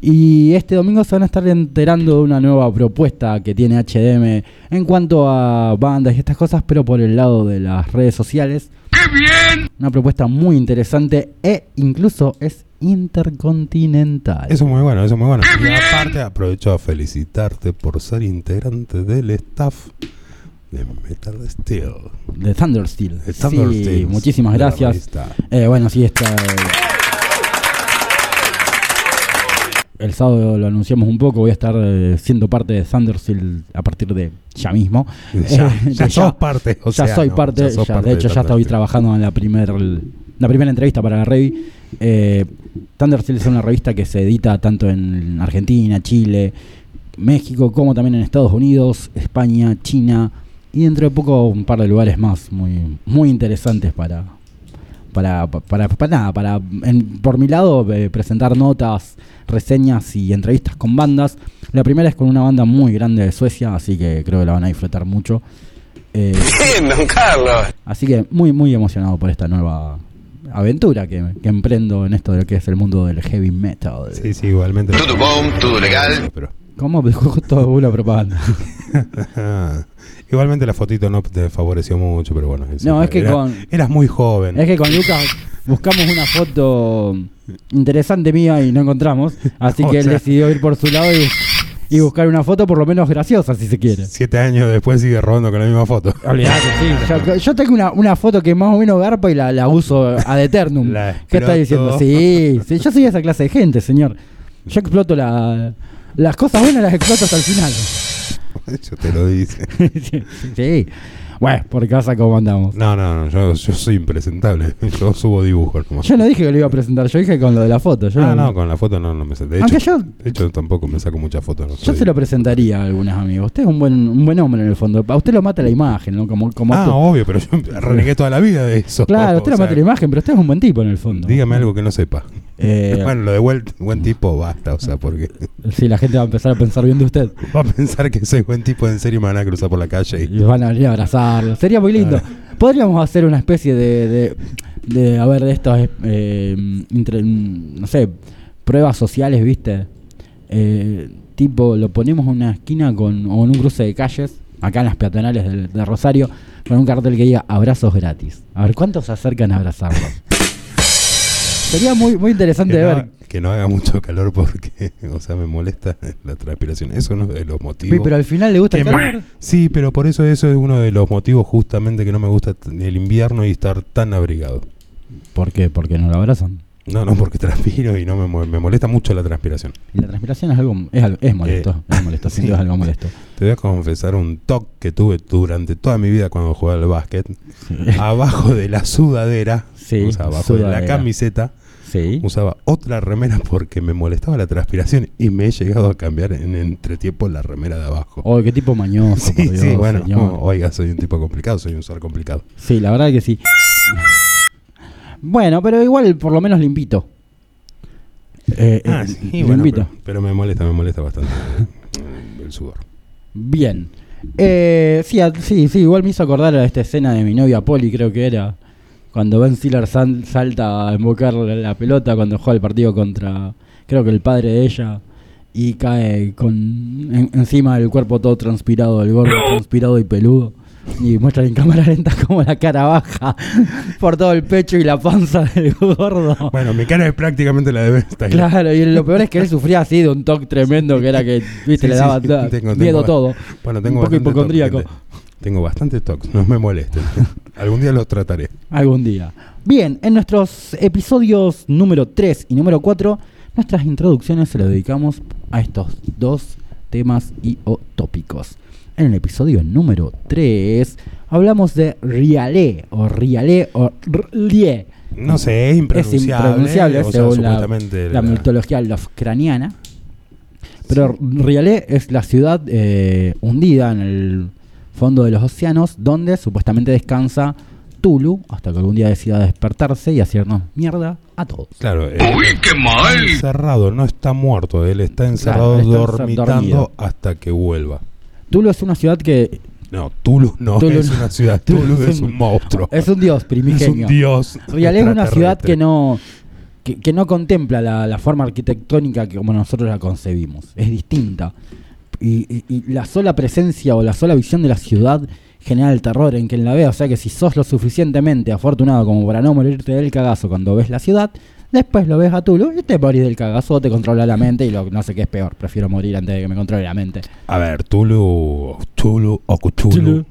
Y este domingo se van a estar enterando de una nueva propuesta que tiene HDM en cuanto a bandas y estas cosas, pero por el lado de las redes sociales. ¡Qué bien! Una propuesta muy interesante e incluso es intercontinental. Eso es muy bueno, eso es muy bueno. Y aparte, aprovecho a felicitarte por ser integrante del staff de Metal Steel. de Thundersteel. De Thunder Sí, Steels, muchísimas gracias. Eh, bueno, sí, está. El sábado lo anunciamos un poco, voy a estar eh, siendo parte de Thundersteel a partir de ya mismo. Ya, Eh, ya [laughs] de sos parte, o ya sea, soy no, parte, ya sos parte de hecho de ya estoy trabajando en la, primer, la primera entrevista para la Revi. Eh, es una revista que se edita tanto en Argentina, Chile, México, como también en Estados Unidos, España, China y dentro de poco un par de lugares más muy, muy interesantes para, para, para, para nada, para en- por mi lado eh, presentar notas, reseñas y entrevistas con bandas. La primera es con una banda muy grande de Suecia, así que creo que la van a disfrutar mucho. Eh, Bien, don Carlos. así que muy muy emocionado por esta nueva aventura que, que emprendo en esto de lo que es el mundo del heavy metal. Sí, sí, igualmente. Todo legal. ¿Cómo? [laughs] Justo una propaganda. [laughs] igualmente la fotito no te favoreció mucho, pero bueno. No, es que era- con- Eras muy joven. Es que con Lucas buscamos una foto interesante mía y no encontramos, así [laughs] que él sea- decidió ir por su lado y, y buscar una foto por lo menos graciosa, si se quiere. Siete años después sigue robando con la misma foto. [laughs] Olvidate, sí. Yo, yo tengo una, una foto que más o menos garpa y la, la uso ad eternum. La ¿Qué está diciendo? Sí, sí, yo soy esa clase de gente, señor. Yo exploto la, las cosas buenas, las exploto hasta el final. [laughs] Yo te lo dice. [laughs] sí, sí. Bueno, por casa, ¿cómo andamos? No, no, no, yo, yo soy impresentable. [laughs] Yo subo dibujos nomás. Yo no dije que lo iba a presentar, yo dije con lo de la foto. Yo, No, no, con la foto no, no me sé. De Aunque hecho, yo- de hecho, tampoco me saco muchas fotos. no Yo soy- se lo presentaría a algunos amigos. Usted es un buen, un buen hombre en el fondo. A usted lo mata la imagen, ¿no? Como, como Ah, obvio, pero yo renegué toda la vida de eso. Claro, usted O lo mata la imagen, pero usted es un buen tipo en el fondo. Dígame algo que no sepa. Eh, Bueno, lo de buen, buen tipo basta, o sea, porque Sí, la gente va a empezar a pensar bien de usted. va a pensar que soy buen tipo en serio y me van a cruzar por la calle. Y Y, van a venir a abrazarlo. Sería muy lindo. Podríamos hacer una especie de, de, de a ver, de estas, eh, entre- no sé, pruebas sociales, ¿viste? Eh, tipo, lo ponemos en una esquina con, o en un cruce de calles, acá en las peatonales de, de Rosario, con un cartel que diga abrazos gratis. A ver, ¿cuántos se acercan a abrazarlos? Sería muy, muy interesante que, de no, ver. que no haga mucho calor porque, [laughs] o sea, me molesta la transpiración. Eso es uno de los motivos. Sí, pero al final le gusta el calor. Sí, pero por eso eso es uno de los motivos justamente que no me gusta el invierno y estar tan abrigado. ¿Por qué? Porque no lo abrazan. No, no, porque [laughs] transpiro y no me, me molesta mucho la transpiración. Y la transpiración es algo, es, es molesto. Eh, es molesto, [laughs] sí. es algo molesto. Te voy a confesar un toque que tuve durante toda mi vida cuando jugaba al básquet. Abajo de la sudadera, Sí, o sea, abajo de la camiseta, Sí. usaba otra remera porque me molestaba la transpiración y me he llegado a cambiar en entretiempo la remera de abajo. Oh, qué tipo mañoso. sí, por Dios, sí, bueno, no, oiga, soy un tipo complicado, soy un ser complicado. Sí, la verdad que sí. Bueno, pero igual por lo menos limpito. Eh, Ah, eh, sí, bueno, limpito. pero, pero me molesta, me molesta bastante eh, el sudor. Bien. Eh, sí, sí, sí, igual me hizo acordar a esta escena de mi novia Polly, creo que era. Cuando Ben Stiller sal- salta a invocar la, pelota cuando juega el partido contra, creo que el padre de ella, y cae con en- encima del cuerpo todo transpirado, el gordo transpirado y peludo. Y muestran en cámara lenta [laughs] como la cara baja [laughs] por todo el pecho y la panza del gordo. Bueno, mi cara es prácticamente la de Ben Stiller. Claro, y lo peor es que él sufría así de un toque tremendo que era que, viste, Sí, le daba sí, da- tengo- miedo tengo- todo. Bueno, tengo un poco hipocondríaco. Tengo bastante tox, no me molesten. [laughs] Algún día los trataré. Algún día. Bien, en nuestros episodios número 3 y número 4, nuestras introducciones se lo dedicamos a estos dos temas y o tópicos. En el episodio número 3 hablamos de Rialé o Rialé o Rlie. No sé, es Es impronunciable. impronunciable o sea, según la, supuestamente la mitología lovecraniana. Pero Rialé es la ciudad eh, hundida en el fondo de los océanos donde supuestamente descansa Tulu hasta que algún día decida despertarse y hacernos mierda a todos. Claro, eh, ¡Uy, qué mal! encerrado, no está muerto, él está encerrado Claro, está dormitando dormido. hasta que vuelva. Tulu es una ciudad que No, Tulu no Tulu es no. una ciudad, [laughs] Tulu Tulu es es un- un monstruo. [laughs] es un dios [laughs] Es primigenio. un dios. Rialé es una ciudad que no que, que no contempla la, la forma arquitectónica que como nosotros la concebimos. Es distinta. Y, y- y la sola presencia o la sola visión de la ciudad genera el terror en quien la vea. O sea que si sos lo suficientemente afortunado como para no morirte del cagazo cuando ves la ciudad, después lo ves a Tulu y te morís del cagazo o te controla la mente y lo, no sé qué es peor. Prefiero morir antes de que me controle la mente. A ver, Tulu, Tulu o Cthulhu. Tulu.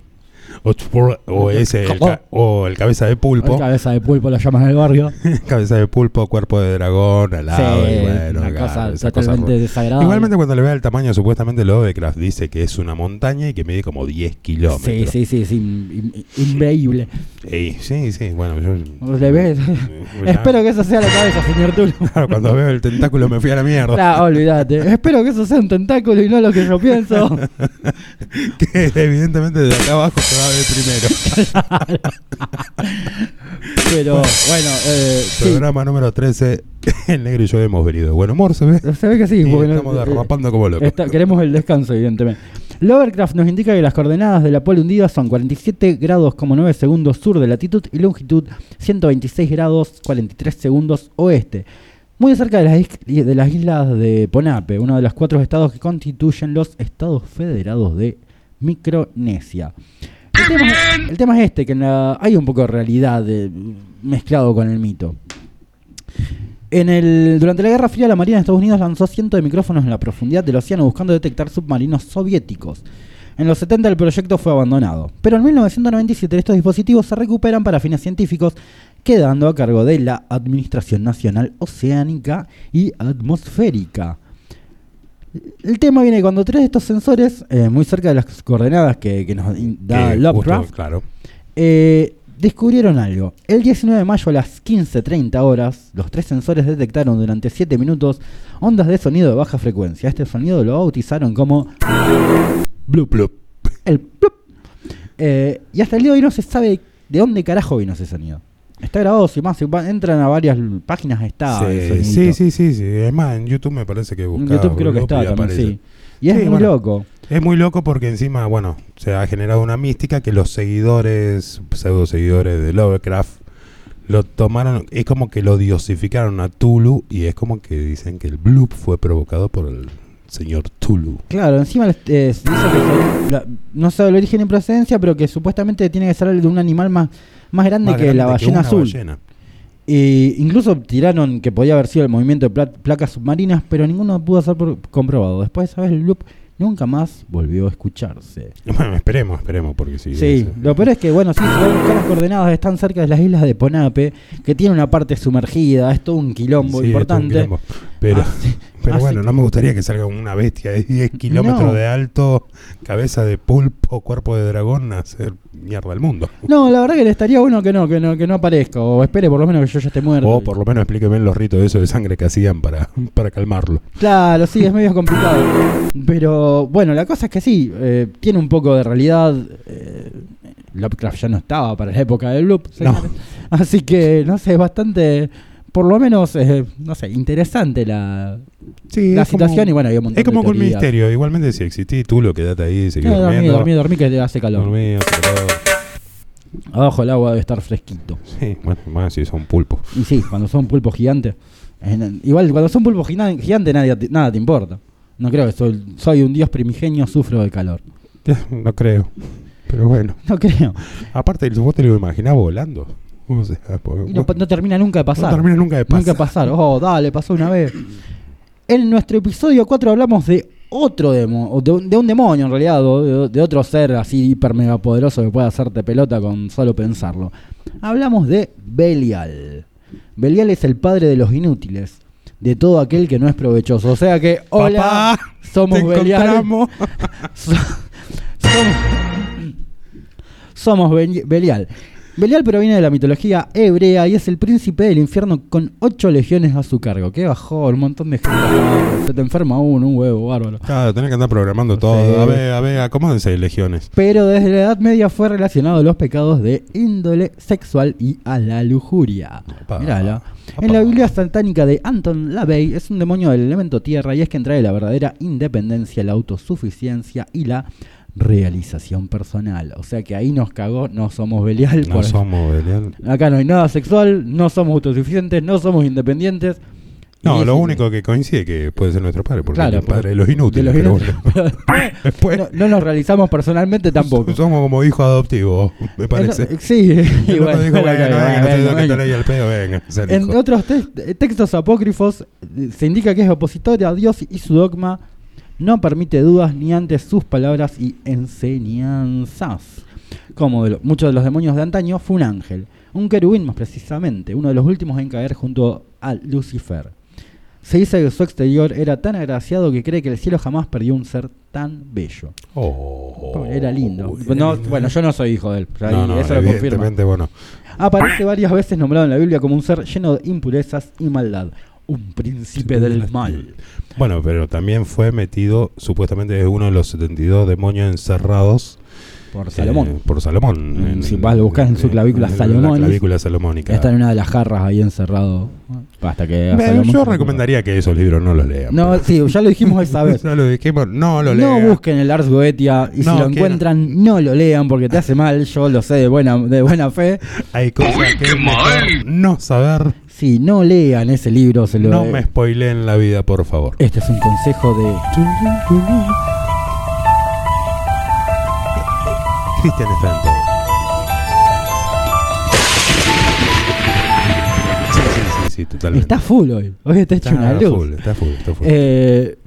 O, ese, el, ca- o el cabeza de pulpo. Cabeza de pulpo lo llaman en el barrio. [laughs] cabeza de pulpo, cuerpo de dragón, alado Sí, y bueno, una claro, cosa esa totalmente desagradable. Igualmente cuando le vea el tamaño, supuestamente Lovecraft dice que es una montaña y que mide como 10 kilómetros. Sí, sí, sí, in- increíble. Sí, sí, bueno, yo... ¿Le ves? [laughs] [laughs] ya- Espero que eso sea la cabeza, señor Tulu. Claro, cuando veo el tentáculo me fui a la mierda. Ah, olvídate. Espero que eso sea un tentáculo y no lo que yo pienso. que evidentemente de acá abajo se va a primero. [laughs] Pero bueno, eh, sí. Programa número 13, [laughs] el negro y yo hemos venido. de Buen humor, ¿se ve? Se ve que sí. No- estamos eh, derrapando como locos. está- queremos el descanso, evidentemente. Lovecraft nos indica que las coordenadas de la pole hundida son 47 grados como 9 segundos sur de latitud y longitud 126 grados 43 segundos oeste. Muy cerca de las, de las islas de Ponape, uno de los cuatro estados que constituyen los estados federados de Micronesia. El tema, es- el tema es este, que en la- hay un poco de realidad mezclado con el mito. En el, durante la Guerra Fría, la Marina de Estados Unidos lanzó cientos de micrófonos en la profundidad del océano buscando detectar submarinos soviéticos. En los 70 el proyecto fue abandonado, pero en 1997 estos dispositivos se recuperan para fines científicos, quedando a cargo de la Administración Nacional Oceánica y Atmosférica. El tema viene cuando tres de estos sensores, eh, muy cerca de las coordenadas que, que nos da Que Lovecraft, justo, claro. eh, descubrieron algo. El 19 de mayo a las 15.30 horas, los tres sensores detectaron durante 7 minutos ondas de sonido de baja frecuencia. Este sonido lo bautizaron como Blup, blup. el plup. Eh, y hasta el día de hoy no se sabe de dónde carajo vino ese sonido. Está grabado, si más, si entran a varias páginas, está. sí, sí, sí, sí, sí. Es más, en YouTube me parece que En buscaba YouTube creo que está y también, sí. Y es muy bueno. loco. Es muy loco porque encima, bueno, se ha generado una mística que los seguidores, pseudo seguidores de Lovecraft, lo tomaron, es como que lo diosificaron a Tulu y es como que dicen que el bloop fue provocado por el señor Tulu. Claro, encima eh, dice que la- no sabe el origen y procedencia, pero que supuestamente tiene que ser de un animal más, más grande Más que grande la ballena azul. ballena. Incluso tiraron que podía haber sido el movimiento de pla- placas submarinas, pero ninguno pudo ser comprobado. Después vez el loop nunca más volvió a escucharse. Bueno, esperemos, esperemos, porque sí. Sí, es- lo peor es que, bueno, sí, si las coordenadas están cerca de las islas de Ponape, que tiene una parte sumergida, es todo un quilombo sí, importante. es un quilombo. Pero, Así- pero así bueno, no me gustaría que salga una bestia de 10 kilómetros No. de alto, cabeza de pulpo, cuerpo de dragón, a hacer mierda al mundo. No, la verdad que le estaría bueno que no, que no, que no aparezca, o espere por lo menos que yo ya esté muerto. O por lo menos explíqueme los ritos de eso de sangre que hacían para, [laughs] para calmarlo. Claro, sí, es medio complicado. Pero bueno, la cosa es que sí, eh, tiene un poco de realidad. eh, Lovecraft ya no estaba para la época del loop, señores. Así que, no sé, es bastante, por lo menos, eh, no sé, interesante la, Sí, la como- situación. y bueno, hay un montón Es como de un misterio. Igualmente, si existís tú, lo quedate ahí, seguís Eh, dormí, dormí, dormí que te hace calor. Dormí, pero- Abajo el agua debe estar fresquito. Sí, bueno, más si son pulpos. Y sí, cuando son pulpos gigantes. en- igual, cuando son pulpos gigantes, nadie nada te importa. No creo que soy, soy un dios primigenio, sufro de calor. [laughs] No creo. Pero bueno. [laughs] No creo. Aparte, vos te lo imaginás volando. O sea, porque- Y no, no termina nunca de pasar. No termina nunca de pasar. Nunca de pasar. Oh, dale, pasó una vez. En nuestro episodio 4 hablamos de otro demonio, de, un- de un demonio en realidad, de, de otro ser así hiper mega poderoso que puede hacerte pelota con solo pensarlo. Hablamos de Belial. Belial es el padre de los inútiles, de todo aquel que no es provechoso. O sea que, hola, Papá, somos te Belial. [laughs] somos, somos Bel- Belial. Belial proviene de la mitología hebrea y es el príncipe del infierno con ocho legiones a su cargo. Qué bajó, un montón de gente. Se te enferma uno, un huevo, bárbaro. Claro, tenés que andar programando todo. A ver, a ver, acomódense, legiones. Pero desde la Edad Media fue relacionado a los pecados de índole sexual y a la lujuria. Opa. Mírala. Opa. En la Biblia satánica de Anton LaVey es un demonio del elemento tierra y es quien trae la verdadera independencia, la autosuficiencia y la realización personal. O sea que ahí nos cagó, no somos Belial. No somos Belial. Acá no hay nada sexual, no somos autosuficientes, no somos independientes. No, lo es- único que coincide que puede ser nuestro padre, porque Claro, es el padre de los inútiles. de pero los bueno. inútiles. [laughs] Pero [laughs] Después, no, no nos realizamos personalmente tampoco. [laughs] somos como hijos adoptivos, me parece. Eh, Sí, dijo, venga, no pedo, venga, ser En otros te- textos apócrifos eh, se indica que es opositor a Dios y su dogma no permite dudas ni ante sus palabras y enseñanzas. Como de lo- muchos de los demonios de antaño, fue un ángel, un querubín más precisamente, uno de los últimos en caer junto a Lucifer. Se dice que su exterior era tan agraciado que cree que el cielo jamás perdió un ser tan bello. Oh, Era lindo. No, lindo, bueno, yo no soy hijo de él, No, no, eso lo confirma. bueno. Aparece varias veces nombrado en la Biblia como un ser lleno de impurezas y maldad. Un príncipe del mal. Bueno, pero también fue metido, supuestamente es uno de los 72 demonios encerrados Por Salomón. eh, por Salomón. Mm, si vas a buscar en su clavícula Salomón, La clavícula salomónica. Está en una de las jarras ahí encerrado. Hasta que. Salomón yo recomendaría que esos libros no los lean. No, sí, ya lo dijimos esa vez. [laughs] Ya lo dijimos, no lo No lean. busquen el Ars Goetia y No, si lo que encuentran, no lo lean porque te hace mal. Yo lo sé de buena, de buena fe. Hay cosas que es mejor no saber. Si no lean ese libro, se lo. No me spoileen la vida, por favor. Este es un consejo de. Cristian todo. Sí, sí, sí, sí, totalmente. Está full hoy. Hoy está hecho una luz. full, está full, está full. Eh,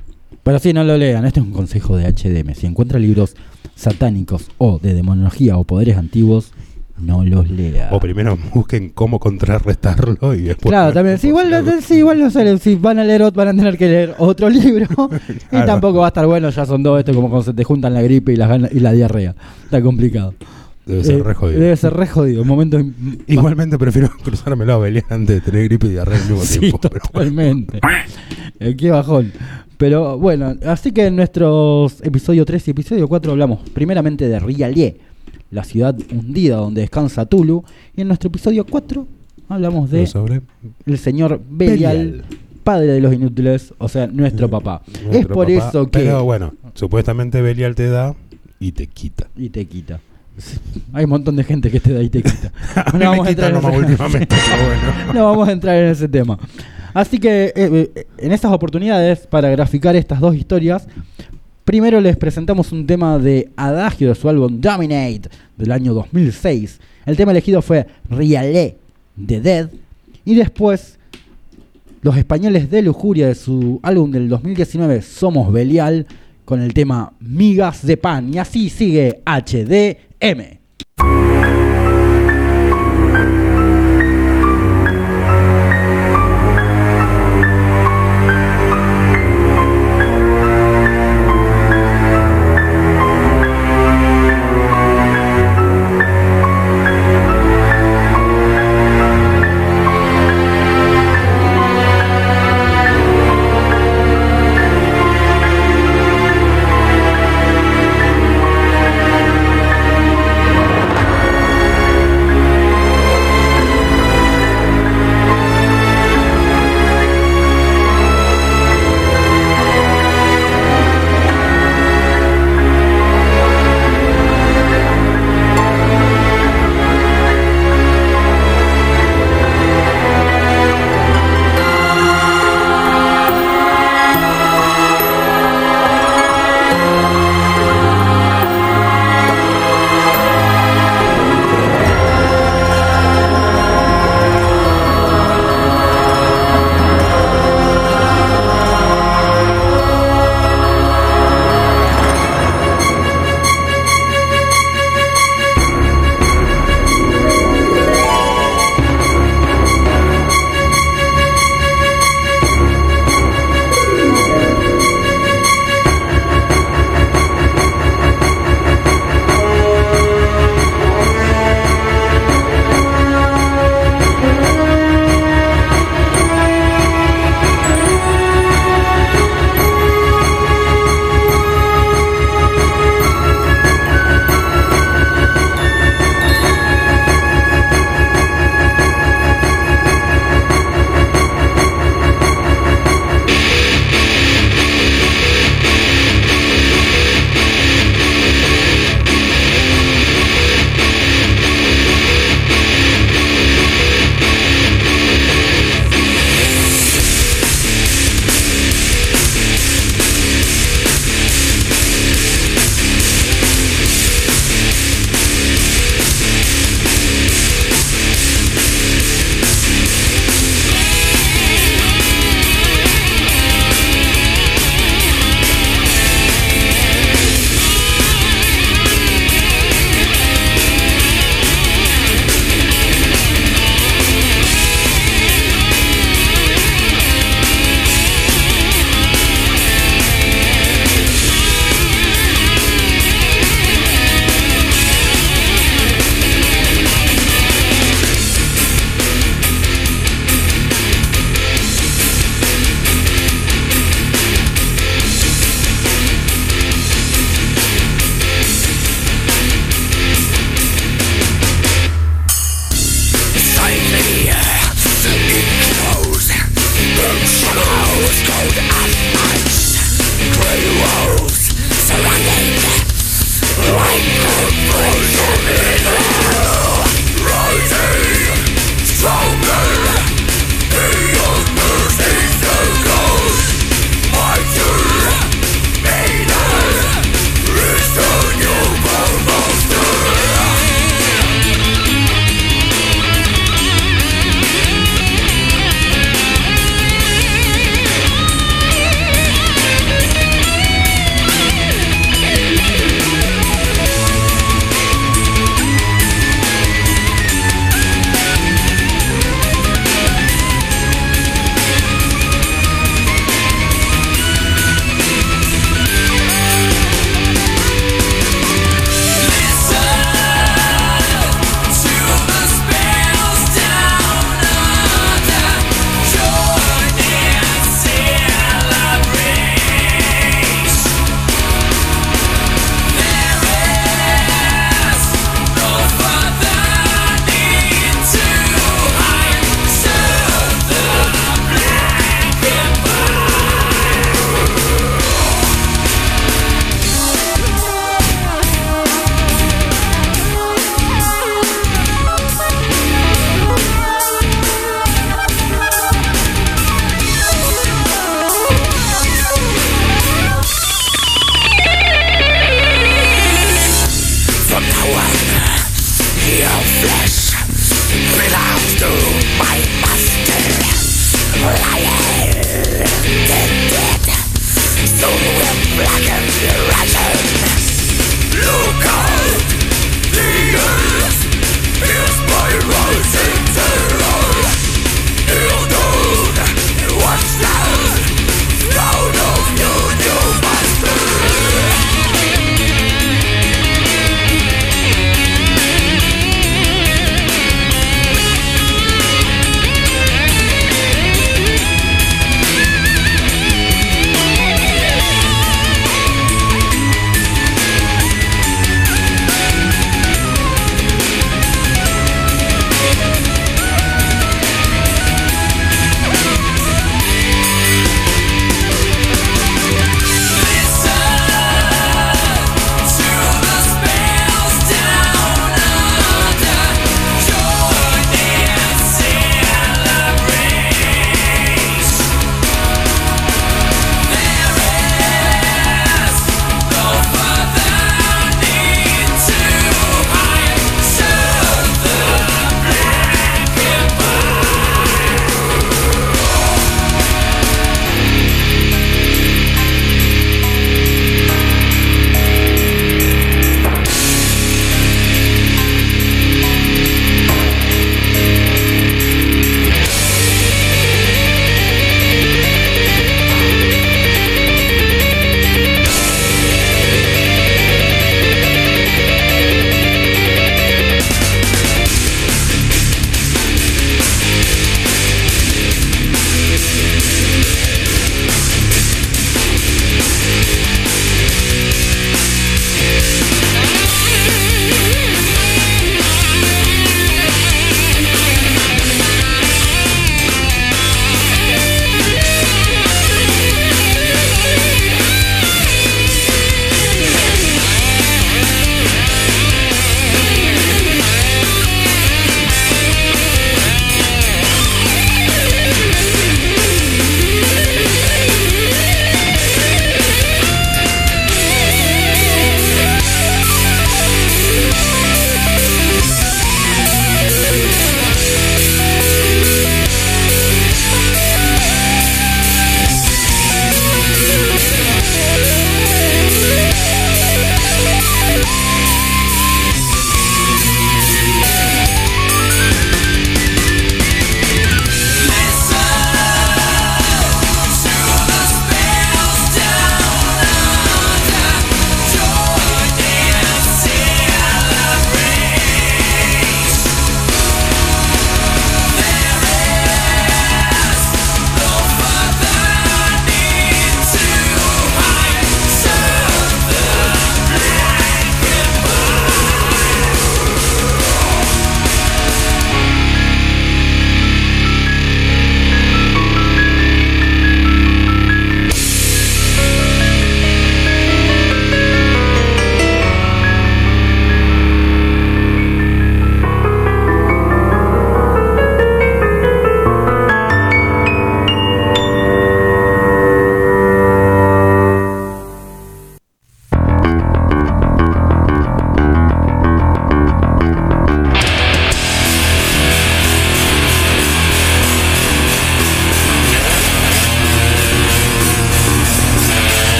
pero sí, no lo lean. Este es un consejo de HDM. Si encuentra libros satánicos o de demonología o poderes antiguos, no los lea. o primero busquen cómo contrarrestarlo y después. Claro, también. Sí, igual, Claro. sí, igual no sé. Si van a leer, ot- van a tener que leer otro [laughs] libro. Y tampoco va a estar bueno. Ya son dos. Esto como cuando se te juntan la gripe y la, gana- y la diarrea. Está complicado. Debe ser Eh, re jodido. Debe ser re jodido. Momentos. [laughs] Igualmente prefiero [laughs] cruzármelo a Belén antes de tener gripe y diarrea al mismo Sí, tiempo. pero bueno. totalmente. Eh, qué bajón. Pero bueno, así que en nuestros episodio 3 y episodio 4 hablamos primeramente de Rialie, la ciudad hundida donde descansa Tulu. Y en nuestro episodio 4 Hablamos de sobre el señor Belial, Belial. padre de los inútiles, o sea, nuestro papá. es por papá. eso que... Pero bueno, supuestamente Belial te da y te quita. Y te quita. Hay un montón de gente que te da y te quita. [laughs] No vamos a entrar en últimamente, bueno. [laughs] no vamos a entrar en ese tema. Así que eh, eh, en estas oportunidades, para graficar estas dos historias, primero les presentamos un tema de Adagio de su álbum Dominate del año 2006. El tema elegido fue Rialé de Dead. Y después, los españoles de Lujuria de su álbum del 2019 Somos Belial con el tema Migas de Pan. Y así sigue HDM.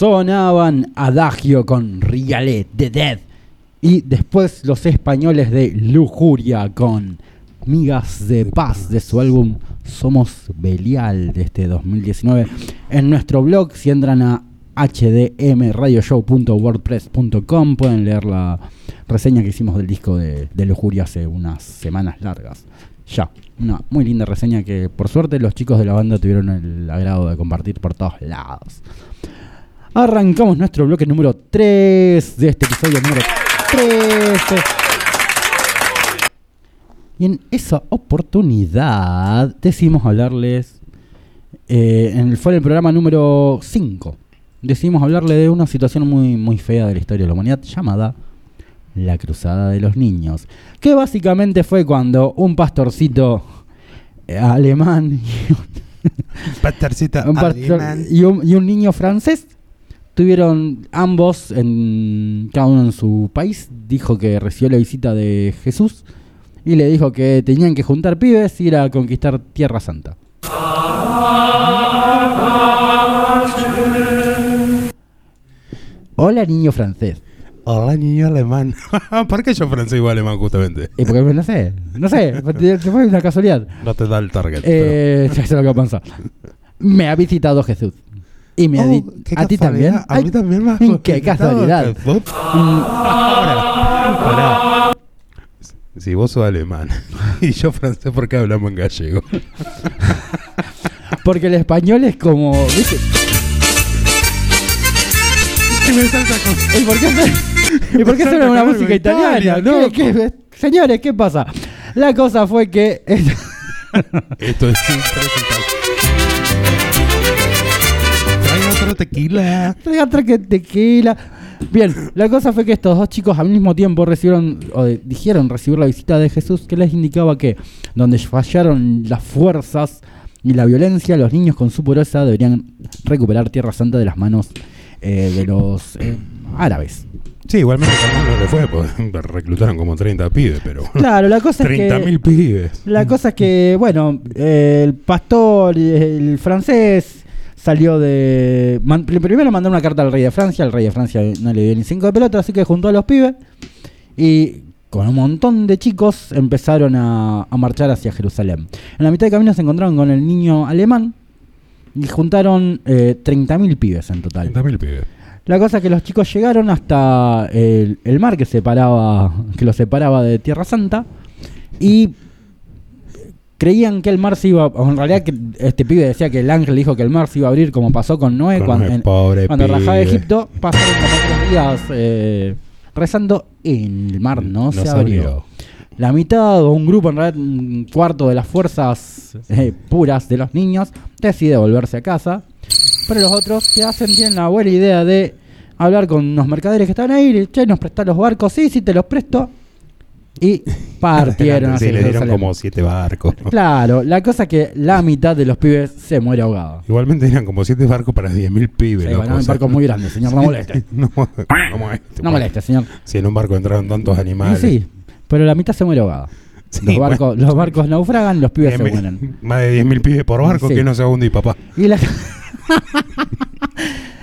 Sonaban Adagio con Rialet de Dead. Y después los españoles de Lujuria con Migas de Paz de su álbum Somos Belial de este 2019. En nuestro blog, si entran a hdmradioshow.wordpress.com pueden leer la reseña que hicimos del disco de, de Lujuria hace unas semanas largas. Ya, una muy linda reseña que por suerte los chicos de la banda tuvieron el agrado de compartir por todos lados. Arrancamos nuestro bloque número 3 de este episodio número 13. Y en esa oportunidad decidimos hablarles, eh, en el, fue el programa número 5, decidimos hablarle de una situación muy, muy fea de la historia de la humanidad llamada la Cruzada de los Niños. Que básicamente fue cuando un pastorcito eh, alemán [laughs] y un- Pastorcita un pastor- alemán. y, un, y un niño francés tuvieron ambos en cada uno en su país dijo que recibió la visita de Jesús y le dijo que tenían que juntar pibes y ir a conquistar Tierra Santa. Hola niño francés. Hola, niño alemán. [laughs] ¿Por qué yo francés o alemán, justamente? Y porque no sé, no sé, te- te fue una casualidad. No te da el target. Eh, eso es [laughs] lo que pasa. Me ha visitado Jesús. Y me Oh, a ti también. A mí también me has [laughs] Qué casualidad. Mm, Ahora. Si vos sos alemán [laughs] y yo francés, ¿por qué hablamos en gallego? [laughs] Porque el español es como. ¿viste? ¿Y por qué, ¿y por qué Salta suena una música Italia, italiana? ¿Qué- loco. qué- señores, ¿qué pasa? La cosa fue que. Esto es impresentable. Otro tequila. Traiga traque tequila. Bien, la cosa fue que estos dos chicos al mismo tiempo recibieron, o de- dijeron recibir la visita de Jesús, que les indicaba que donde fallaron las fuerzas y la violencia, los niños con su pureza deberían recuperar Tierra Santa de las manos eh, de los eh, árabes. Sí, igualmente no le fue, pues [laughs] reclutaron como 30 pibes, pero. Claro, la cosa es que... 30.000 pibes. La cosa es que, bueno, eh, el pastor, eh, el francés, salió de... man- primero mandó una carta al rey de Francia, el rey de Francia no le dio ni cinco de pelota, así que juntó a los pibes y con un montón de chicos empezaron a, a marchar hacia Jerusalén. En la mitad de camino se encontraron con el niño alemán y juntaron eh, 30.000 pibes en total. 30.000 pibes. La cosa es que los chicos llegaron hasta el, el mar que separaba, que los separaba de Tierra Santa y creían que el mar se iba, o en realidad que este pibe decía que el ángel dijo que el mar se iba a abrir como pasó con Noé Con cuando, en- pobre cuando rajaba. Egipto, pasaron como tres días eh, rezando y el mar no, No se se abrió. abrió. La mitad o un grupo, en realidad un cuarto de las fuerzas eh, puras de los niños decide volverse a casa. Pero los otros que hacen tienen la buena idea de hablar con unos mercaderes que estaban ahí, che, nos prestás los barcos, sí, sí, te los presto. Y [laughs] partieron sí, le dieron como 7 barcos. [laughs] Claro, la cosa es que la mitad de los pibes se muere ahogada. Igualmente eran como 7 barcos para 10.000 pibes. Sí, loco, bueno, o un barco muy grande, [laughs] señor, no moleste. no, no moleste. No moleste, señor. Si en un barco entraron tantos Y animales. sí, pero la mitad se muere ahogada. Sí, los, bueno. barcos, los barcos naufragan, los pibes se 10.000 mueren. Más de 10.000 pibes por barco, Sí. que no se hunde y papá. Y la,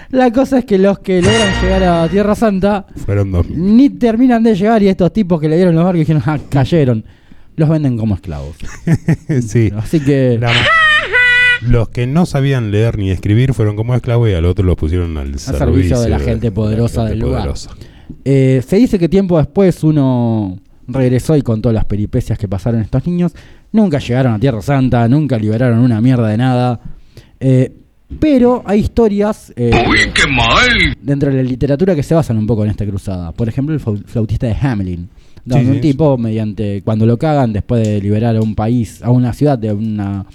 la cosa es que los que logran llegar a Tierra Santa Fueron 2.000. ni terminan de llegar y estos tipos que le dieron los barcos dijeron, ah, cayeron. Los venden como esclavos. [laughs] sí. Así que... La- los que no sabían leer ni escribir fueron como esclavos y al otro los pusieron al, servicio de la gente poderosa gente del lugar. Eh, se dice que tiempo después uno regresó y contó las peripecias que pasaron estos niños. Nunca llegaron a Tierra Santa, nunca liberaron una mierda de nada. Eh, pero hay historias eh, dentro de la literatura que se basan un poco en esta cruzada. Por ejemplo, el flau- flautista de Hamelin. Donde Sí, un sí. tipo, mediante cuando lo cagan, después de liberar a un país, a una ciudad de una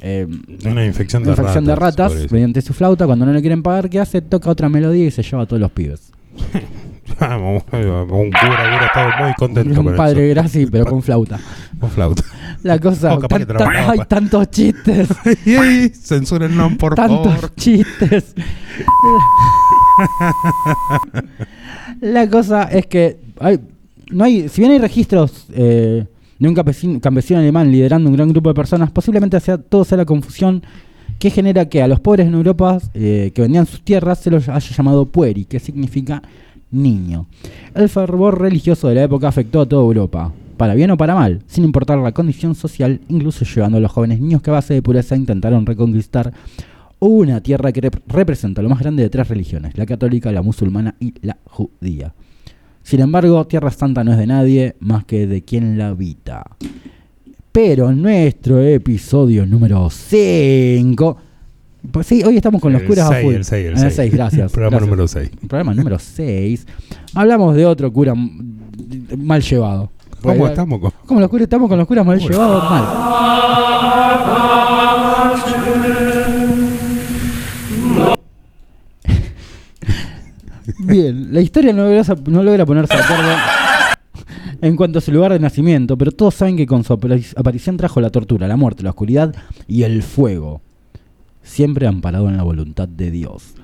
eh, Una infección de infección de ratas, ratas, por eso. mediante su flauta, cuando no le quieren pagar, ¿qué hace? Toca otra melodía y se lleva a todos los pibes. [laughs] [laughs] Vamos, un cura hubiera estado muy contento con un padre. Graci, pero con flauta. Con flauta. La cosa, O capaz que trabajaba hay tantos chistes, [laughs] censúrenlo, por tantos favor. chistes. [laughs] La cosa es que hay, no hay, si bien hay registros eh, de un campesino, campesino alemán liderando un gran grupo de personas, posiblemente sea todo sea la confusión que genera que a los pobres en Europa eh, que vendían sus tierras se los haya llamado pueri, que significa niño. El fervor religioso de la época afectó a toda Europa, para bien o para mal, sin importar la condición social, incluso llevando a los jóvenes niños que a base de pureza intentaron reconquistar una tierra que rep- representa lo más grande de tres religiones, la católica, la musulmana y la judía. Sin embargo, Tierra Santa no es de nadie más que de quien la habita. Pero en nuestro episodio número 5... Pues sí, hoy estamos con los El curas a seis, full. el seis, el En el seis. seis, gracias. [laughs] Programa gracias. número 6. Programa número 6. Hablamos de otro cura mal llevado. ¿Cómo estamos? con- ¿Cómo los curas estamos con los curas mal llevados? Mal. [laughs] Bien, la historia no logra, no logra ponerse de acuerdo en cuanto a su lugar de nacimiento, pero todos saben que con su apari- aparición trajo la tortura, la muerte, la oscuridad y el fuego. Siempre amparado en la voluntad de Dios.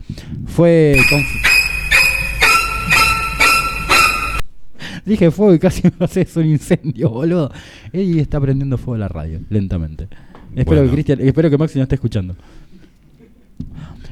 Fue. Dije fuego y casi me hace un incendio, boludo. Y está prendiendo fuego la radio, lentamente. Espero, Bueno. que Cristian, espero que Maxi no esté escuchando.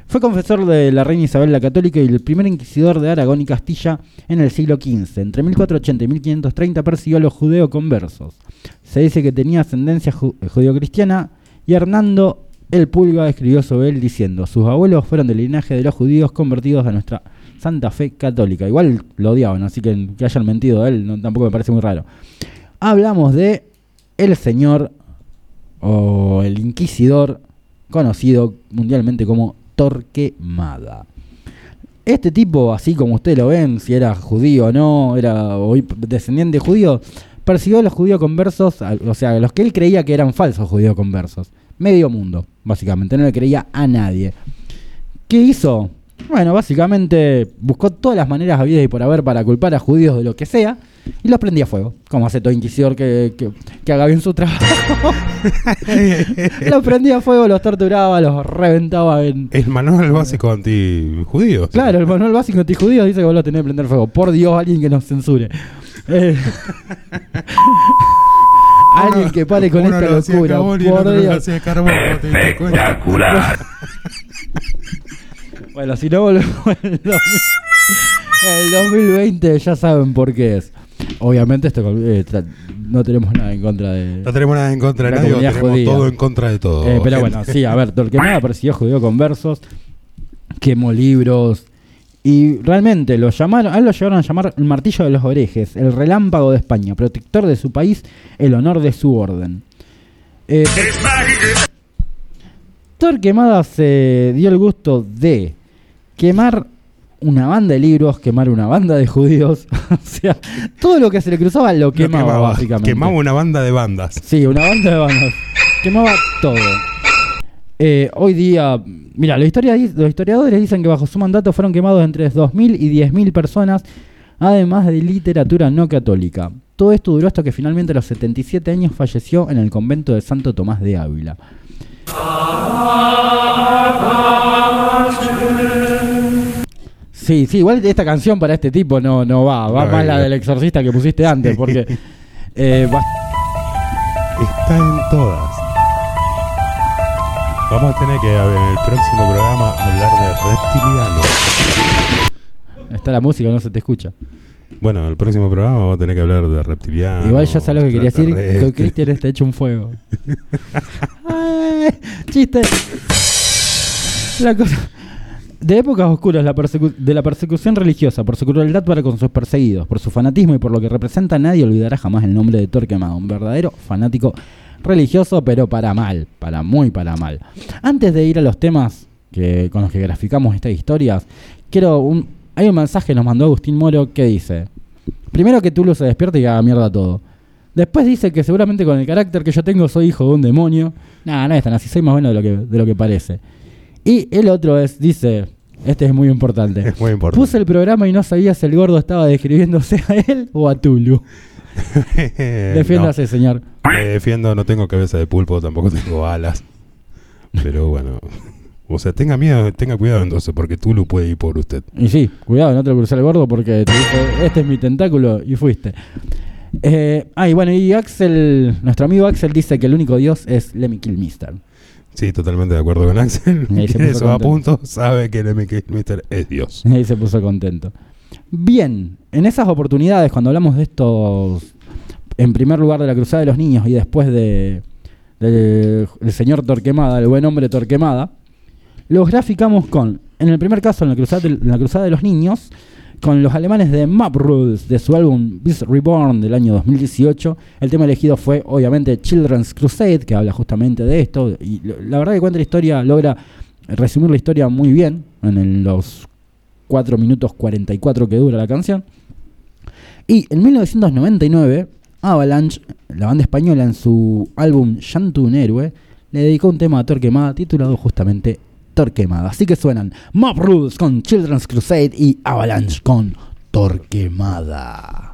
Fue confesor de la reina Isabel la Católica y el primer inquisidor de Aragón y Castilla en el siglo XV. Entre 1480 y 1530 persiguió a los judeoconversos. Se dice que tenía ascendencia ju- judeocristiana y Hernando el Pulga escribió sobre él diciendo: Sus abuelos fueron del linaje de los judíos convertidos a nuestra santa fe católica. Igual lo odiaban, así que que hayan mentido a él no- tampoco me parece muy raro. Hablamos de el señor o el inquisidor conocido mundialmente como Torquemada. Este tipo, así como ustedes lo ven, si era judío o no, era descendiente judío, persiguió a los judíos conversos, o sea, los que él creía que eran falsos judíos conversos. Medio mundo, básicamente, no le creía a nadie. ¿Qué hizo? Bueno, básicamente buscó todas las maneras habidas y por haber para culpar a judíos de lo que sea y los prendía a fuego, como hace todo inquisidor que, que- que haga bien su trabajo. [laughs] los prendía a fuego, los torturaba, los reventaba en... El manual básico anti-judío. Claro, el manual básico antijudío dice que vos lo tenés que prender fuego. Por Dios, alguien que nos censure. Eh, [laughs] alguien que pare con esta locura. Por Dios. Espectacular. [laughs] Bueno, si no volvemos el, 2000 el 2020, ya saben por qué es. Obviamente esto eh, no tenemos nada en contra de... No tenemos nada en contra de nadie, tenemos judía. todo en contra de todo. Eh, pero gente. bueno, sí, a ver, Torquemada persiguió judío con versos, quemó libros y realmente lo llamaron, a él lo llegaron a llamar el martillo de los orejes, el relámpago de España, protector de su país, el honor de su orden. Eh, Torquemada se dio el gusto de quemar una banda de libros, quemar una banda de judíos, [laughs] o sea, todo lo que se le cruzaba lo Lo quemaba, básicamente. Quemaba una banda de bandas. Sí, una banda de bandas. Quemaba todo. Eh, hoy día, mira, los, historia- los historiadores dicen que bajo su mandato fueron quemados entre 2.000 y 10.000 personas, además de literatura no católica. Todo esto duró hasta que finalmente a los 77 años falleció en el convento de Santo Tomás de Ávila. Sí, sí, igual esta canción para este tipo no, no va, va No, más la del exorcista que pusiste antes, porque [laughs] eh, va- Está en todas. Vamos a tener que en el próximo programa hablar de reptilianos. está la música, no se te escucha. Bueno, en el próximo programa vamos a tener que hablar de reptilianos. Igual ya sabes lo que quería decir, que extraterrestres. Cristian está hecho un fuego. [laughs] Ay, chiste. La cosa. De épocas oscuras la de la persecución religiosa, por su crueldad para con sus perseguidos, por su fanatismo y por lo que representa, nadie olvidará jamás el nombre de Torquemada, un verdadero fanático religioso, pero para mal, para muy para mal. Antes de ir a los temas que, con los que graficamos estas historias, quiero un, hay un mensaje que nos mandó Agustín Moro que dice: Primero que Tulu se despierte y haga mierda todo. Después dice que seguramente con el carácter que yo tengo soy hijo de un demonio. Nada, no es tan así, soy más bueno de lo que, de lo que parece. Y el otro es, dice, este es muy importante. [laughs] Es muy importante. Puse el programa y no sabía si el gordo estaba describiéndose a él o a Tulu. [laughs] Defiéndase, señor. me defiendo, no tengo cabeza de pulpo, tampoco tengo alas. Pero bueno. O sea, tenga miedo, tenga cuidado entonces, porque Tulu puede ir por usted. Y sí, cuidado, no te lo crucé el gordo porque te dijo, este es mi tentáculo y fuiste. Eh, ah, y bueno, y Axel, nuestro amigo Axel dice que el único dios es Lemmy Kilmister. Sí, totalmente de acuerdo con Axel. Eso a punto, sabe que el Mister es Dios. Y ahí se puso contento. Bien, en esas oportunidades, cuando hablamos de estos, en primer lugar de la Cruzada de los Niños y después de del el señor Torquemada, el buen hombre Torquemada, los graficamos con, en el primer caso, en la Cruzada de, la cruzada de los Niños, con los alemanes de Map Rules de su álbum Beast Reborn del año 2018. El tema elegido fue, obviamente, Children's Crusade, que habla justamente de esto. Y la verdad que cuenta la historia, logra resumir la historia muy bien en los 4 minutos 44 que dura la canción. Y en 1999, Avalanche, la banda española, en su álbum Llanto un héroe, le dedicó un tema a Torquemada titulado justamente Torquemada. Así que suenan Mob Rules con Children's Crusade y Avalanche con Torquemada.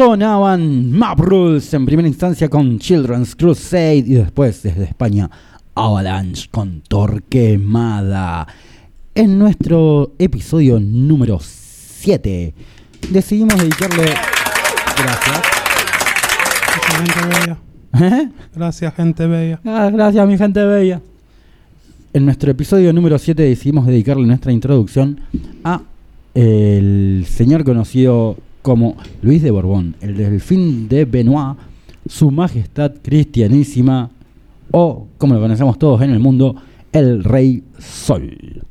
Sonaban Map Rules en primera instancia con Children's Crusade y después desde España Avalanche con Torquemada. En nuestro episodio número 7 decidimos dedicarle... Gracias. Gente bella. ¿Eh? Gracias, gente bella. Ah, gracias, mi gente bella. En nuestro episodio número 7 decidimos dedicarle nuestra introducción a el señor conocido como Luis de Borbón, el delfín de Benoit, su majestad cristianísima, o como lo conocemos todos en el mundo, el Rey Sol.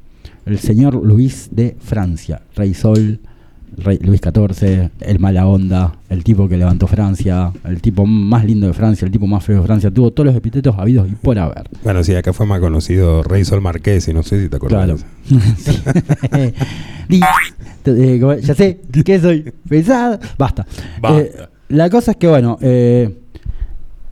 El señor Luis de Francia, Rey Sol, Rey Luis XIV, el mala onda, el tipo que levantó Francia, el tipo más lindo de Francia, el tipo más feo de Francia, tuvo todos los epítetos habidos y por haber. Bueno, sí, acá fue más conocido Rey Sol Marqués, y no sé si te acuerdas. Claro. [laughs] [laughs] Eh, ya sé que soy pesado. Basta. Basta. Eh, la cosa es que, bueno, eh,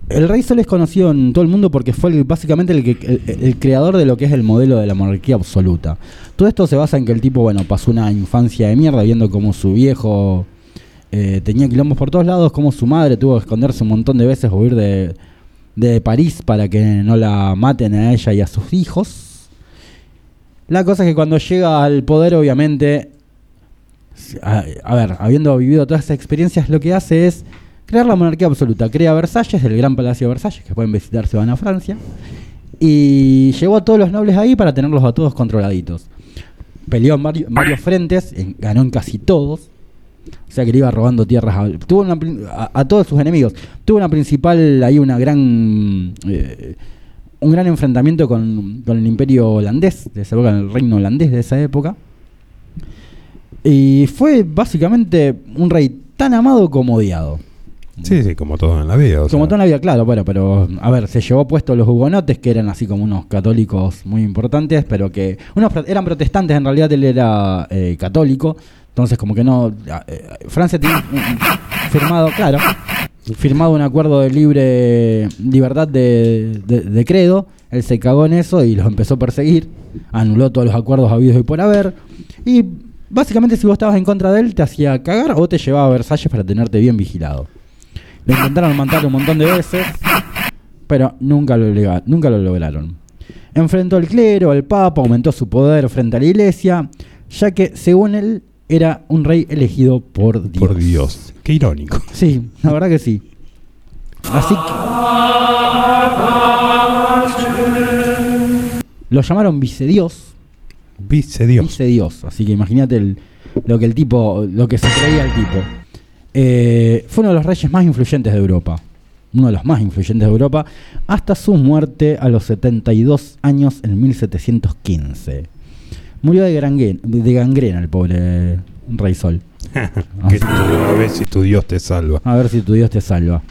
el Rey Sol es conocido en todo el mundo porque fue básicamente el, creador de lo que es el modelo de la monarquía absoluta. Todo esto se basa en que el tipo, bueno, pasó una infancia de mierda viendo cómo su viejo eh, tenía quilombos por todos lados, cómo su madre tuvo que esconderse un montón de veces o huir de, de París para que no la maten a ella y a sus hijos. La cosa es que cuando llega al poder, obviamente, a, a ver, habiendo vivido todas esas experiencias, lo que hace es crear la monarquía absoluta. Crea Versalles, el gran palacio de Versalles, que pueden visitar si van a Francia. Y llevó a todos los nobles ahí para tenerlos a todos controladitos. Peleó en varios, en varios frentes, en- ganó en casi todos. O sea que le iba robando tierras a, tuvo una a, a todos sus enemigos. Tuvo una principal, ahí una gran... eh, un gran enfrentamiento con, con el imperio holandés de esa época, el reino holandés de esa época. Y fue básicamente un rey tan amado como odiado. Sí, sí, como todo en la vida. Como sea. toda la vida, claro, bueno, pero a ver, se llevó puesto los hugonotes, que eran así como unos católicos muy importantes, pero que unos eran protestantes, en realidad él era eh, católico, entonces como que no... eh, Francia un- firmado, claro, firmado un acuerdo de libre libertad de, de- de credo, él se cagó en eso y los empezó a perseguir, anuló todos los acuerdos habidos y por haber, y básicamente si vos estabas en contra de él, te hacía cagar o te llevaba a Versalles para tenerte bien vigilado. Lo intentaron matar un montón de veces, pero nunca lo, nunca lo lograron. Enfrentó al clero, al papa, aumentó su poder frente a la iglesia, ya que según él era un rey elegido por Dios. Por Dios. Qué irónico. Sí, la verdad que sí. Así que... Lo llamaron vicedios. Vice Dios. Vicedios. Así que imagínate lo que el tipo, lo que se creía el tipo. Eh, fue uno de los reyes más influyentes de Europa. Uno de los más influyentes de Europa. Hasta su muerte a los 72 años en 1715. Murió de, gangrena el pobre Rey Sol. [laughs] a ver si tu Dios te salva. A ver si tu Dios te salva.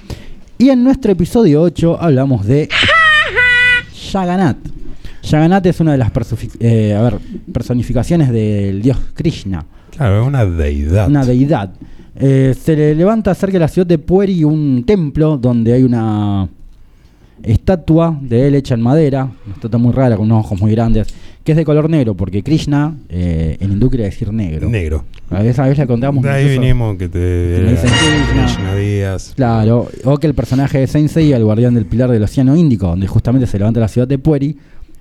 Y en nuestro episodio 8 hablamos de Yaganat. Yaganat es una de las eh, a ver, personificaciones del dios Krishna, Claro, es una deidad. una deidad. Eh, se le levanta cerca de la ciudad de Pueri un templo donde hay una estatua de él hecha en madera, una estatua muy rara con unos ojos muy grandes, que es de color negro, porque Krishna eh, en hindú quiere decir negro. Negro. A veces, a veces le contamos De ahí vinimos que te. me dicen Krishna. Krishna Díaz. Claro, o que el personaje de Saint Seiya, el guardián del pilar del océano Índico, donde justamente se levanta la ciudad de Pueri,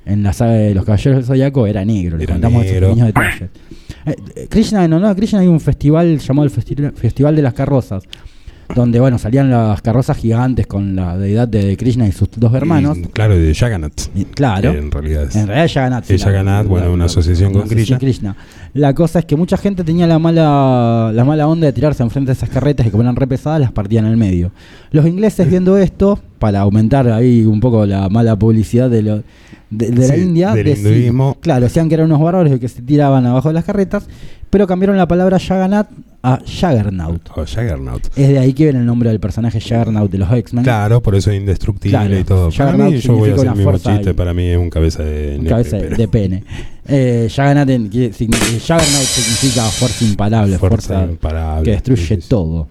en la saga de los Caballeros del Zodiaco, era negro. Le Era contamos esos negro. pequeños detalles. Eh, eh, Krishna, en honor a Krishna hay un festival llamado el Festi- Festival de las Carrozas, donde bueno salían las carrozas gigantes con la deidad de Krishna y sus dos hermanos. Y, claro, de Jagannath. Y, claro. En realidad es. En realidad Jagannath. Es Jagannath, bueno, una asociación con asociación La cosa es que mucha gente tenía la mala, la mala onda de tirarse enfrente de esas carretas y como eran re pesadas, las partían en el medio. Los ingleses viendo esto, para aumentar ahí un poco la mala publicidad de, lo- de, de la India, del deci- hinduismo. claro, decían que eran unos bárbaros que se tiraban abajo de las carretas, pero cambiaron la palabra Jagannath a Jaggernaut. O Jaggernaut. Es de ahí que viene el nombre del personaje Jaggernaut de los X-Men. Claro, por eso es indestructible Claro, y todo. Para Juggernaut mí, yo voy a hacer el mismo chiste. Para mí es un cabeza de cabeza de pene. Eh, signi- Juggernaut significa fuerza imparable, fuerza, Fuerza imparable. que destruye Sí, sí. todo.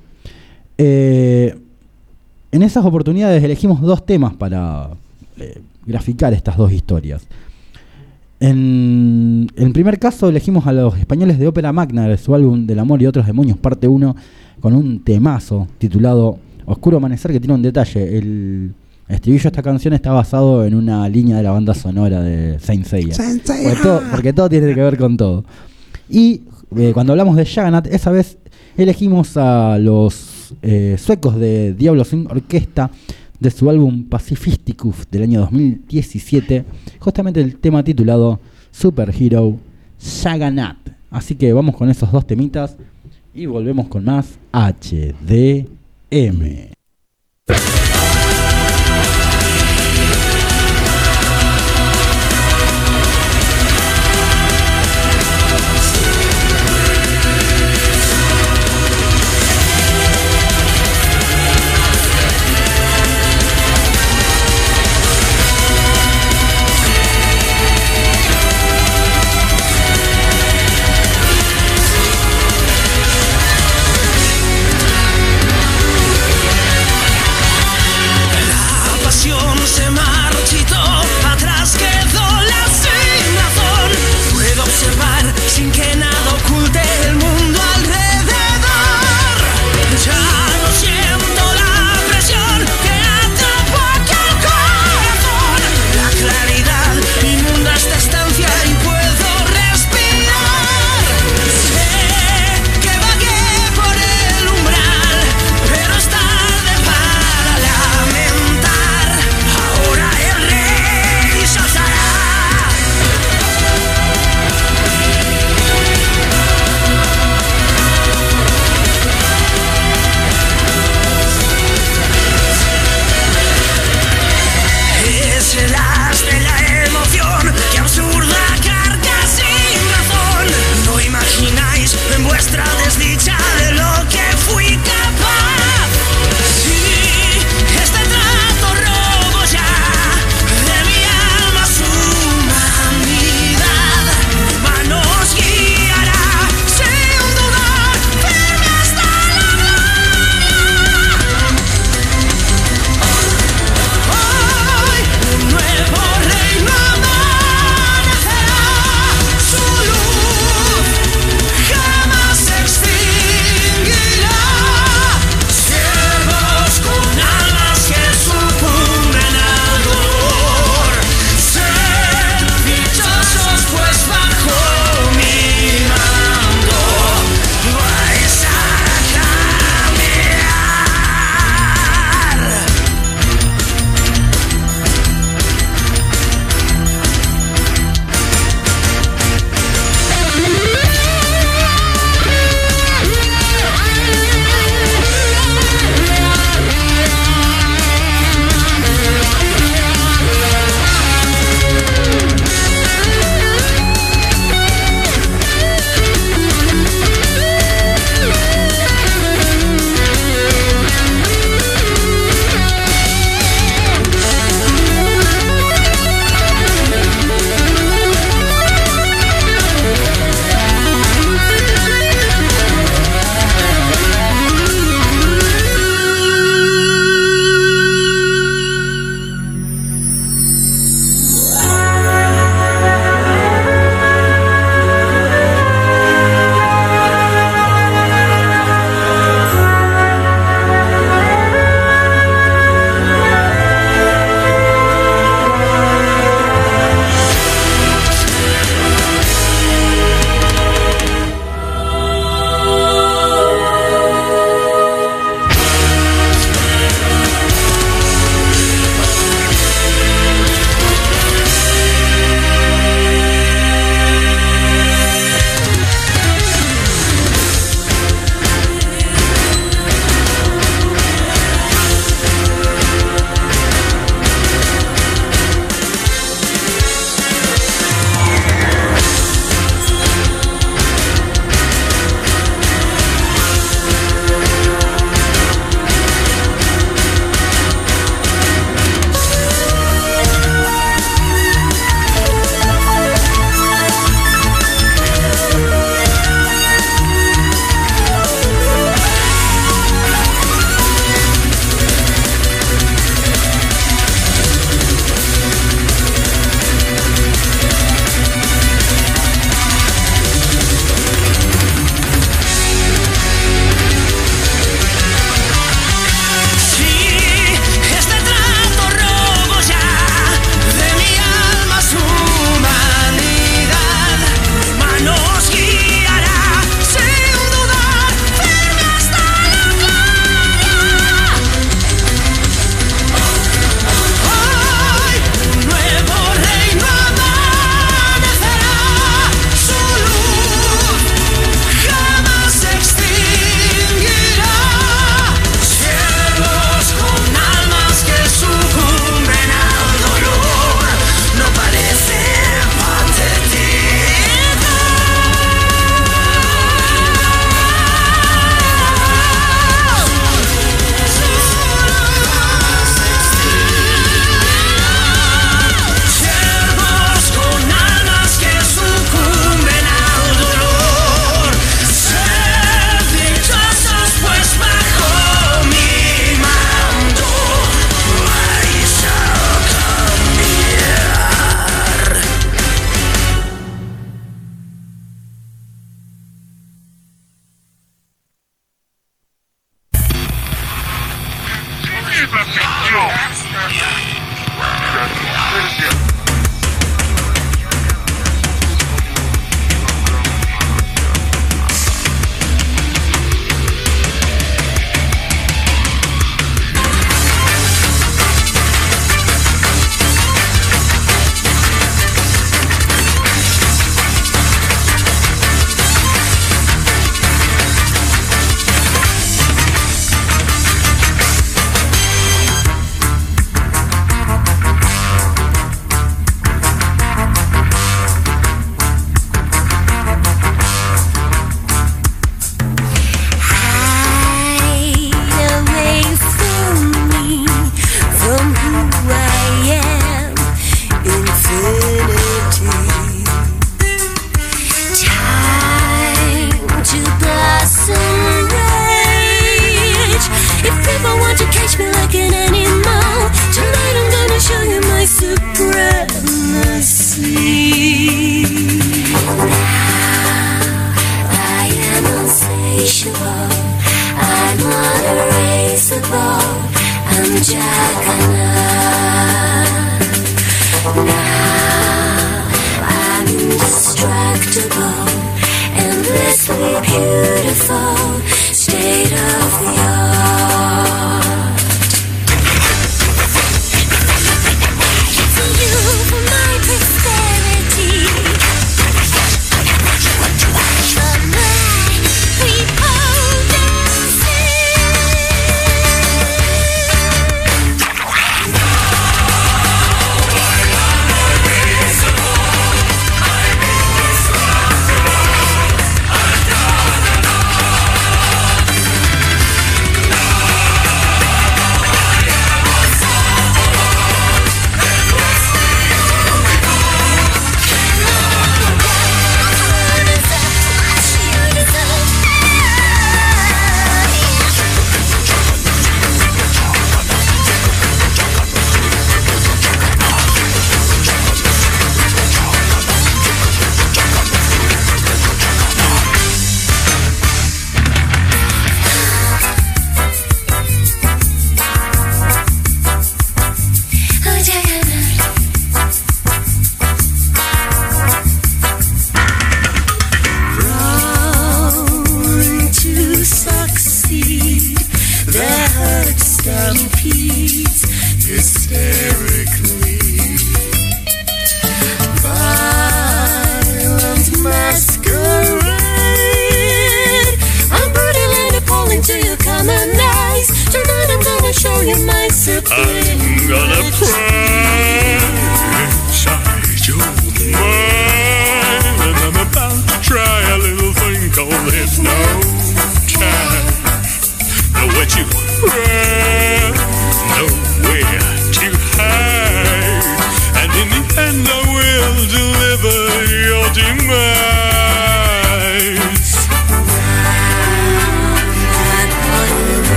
Eh, en esas oportunidades elegimos dos temas para eh, graficar estas dos historias. En el primer caso elegimos a los españoles de Ópera Magna de su álbum Del Amor y otros demonios, parte 1, con un temazo titulado Oscuro Amanecer que tiene un detalle. El estribillo de esta canción está basado en una línea de la banda sonora de Saint Seiya. Porque todo, porque todo tiene que ver con todo. Y eh, cuando hablamos de Jagannath, esa vez elegimos a los eh, suecos de Diablo Sin Orquesta de su álbum Pacifisticus del año 2017, justamente el tema titulado Superhero Jagannath. Así que vamos con esos dos temitas y volvemos con más HDM.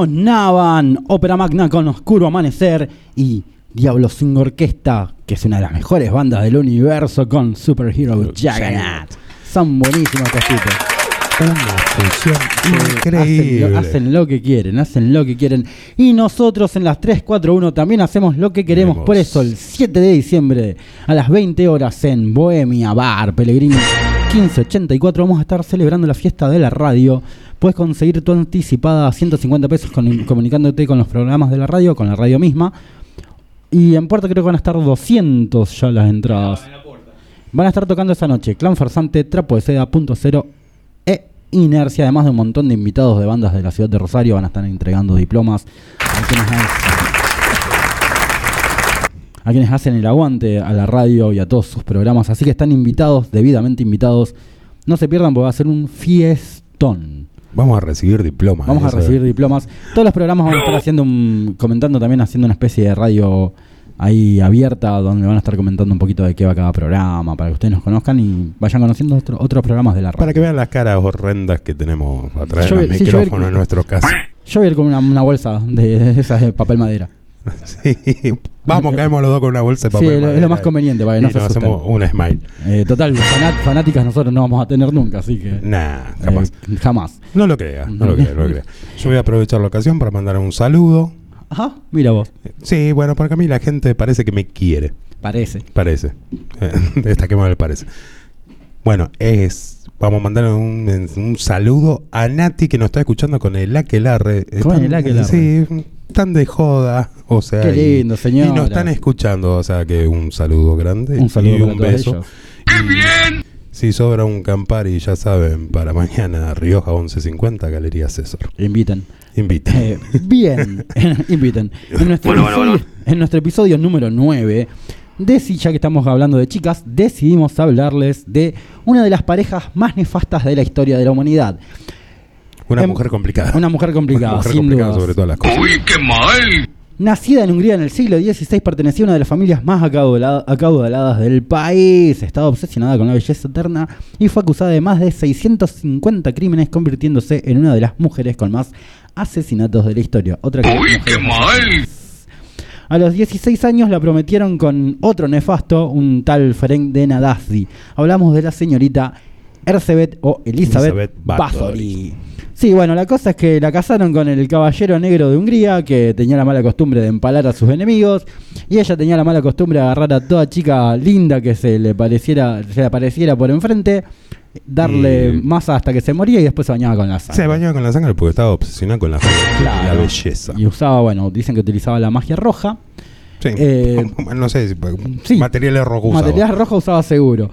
Sonaban Ópera Magna con Oscuro Amanecer y Diablo sin Orquesta, que es una de las mejores bandas del universo con Superhero Juggernaut. Son buenísimos estos tipos. Una función Hacen increíble. lo, hacen lo que quieren, hacen lo que quieren. Y nosotros en las 341 también hacemos lo que queremos. Queremos. Por eso, el 7 de diciembre a las 20 horas en Bohemia Bar Pellegrini 1584 vamos a estar celebrando la fiesta de la radio. Puedes conseguir tu anticipada a 150 pesos con- comunicándote con los programas de la radio, con la radio misma. Y en puerta creo que van a estar 200 ya las entradas. Van a estar tocando esa noche Clan Farsante, Trapo de Seda, Punto Cero e Inercia, además de un montón de invitados de bandas de la ciudad de Rosario. Van a estar entregando diplomas a quienes, hacen- a quienes hacen el aguante a la radio y a todos sus programas. Así que están invitados, debidamente invitados. No se pierdan porque va a ser un fiestón. Vamos a recibir diplomas. Vamos a recibir diplomas. Todos los programas vamos a estar haciendo un, comentando también, haciendo una especie de radio ahí abierta donde van a estar comentando un poquito de qué va cada programa para que ustedes nos conozcan y vayan conociendo otro- otros programas de la radio. Para que vean las caras horrendas que tenemos atrás Yo- de los sí, yo- micrófonos en nuestro caso. Yo voy a ir con una, una bolsa de, de esas de papel madera. [laughs] Sí. Vamos, caemos los dos con una bolsa de Sí, papel. es lo- es lo más conveniente para que no se nos hacemos un smile. Eh, total, fanáticas nosotros no vamos a tener nunca, así que. Nah, jamás. eh, jamás. No lo crea, no lo crea, no lo crea. Yo voy a aprovechar la ocasión para mandar un saludo. Ajá, mira vos. Sí, bueno, porque a mí la gente parece que me quiere. Parece. Parece. [laughs] Destaquemos el parece. Bueno, es. Vamos a mandar un, un saludo a Nati que nos está escuchando con el Aquelarre. Con el Aquelarre. Sí, tan de joda. O sea, Qué y- lindo, señora. Y nos están escuchando, o sea que un saludo grande. Un saludo y para un todos beso. ellos. Si sobra un Campari, ya saben, para mañana Rioja 1150, Galería César. Inviten. Invita. Eh, bien, [laughs] [laughs] inviten. En nuestro, Bueno, bueno, episodio, en nuestro episodio número 9, deci- ya que estamos hablando de chicas, decidimos hablarles de una de las parejas más nefastas de la historia de la humanidad. Una em- mujer complicada. Una mujer complicada, Una mujer sin complicada dudas. sobre todas las cosas. Nacida en Hungría en el siglo XVI, pertenecía a una de las familias más acaudala- acaudaladas del país. Estaba obsesionada con la belleza eterna y fue acusada de más de 650 crímenes, convirtiéndose en una de las mujeres con más asesinatos de la historia. Otra que A los 16 años la prometieron con otro nefasto, un tal Ferenc de Nadazzi. Hablamos de la señorita Erzsébet o Elizabeth, Elizabeth Bathory. Sí, bueno, la cosa es que la casaron con el caballero negro de Hungría, que tenía la mala costumbre de empalar a sus enemigos, y ella tenía la mala costumbre de agarrar a toda chica linda que se le pareciera, se le apareciera por enfrente, darle Y- masa hasta que se moría y después se bañaba con la sangre. Se bañaba con la sangre porque estaba obsesionado con la, y la Claro. belleza. Y usaba, bueno, dicen que utilizaba la magia roja. Sí. Eh, [laughs] no sé, materiales rojos. usaba. Material rojo usaba seguro.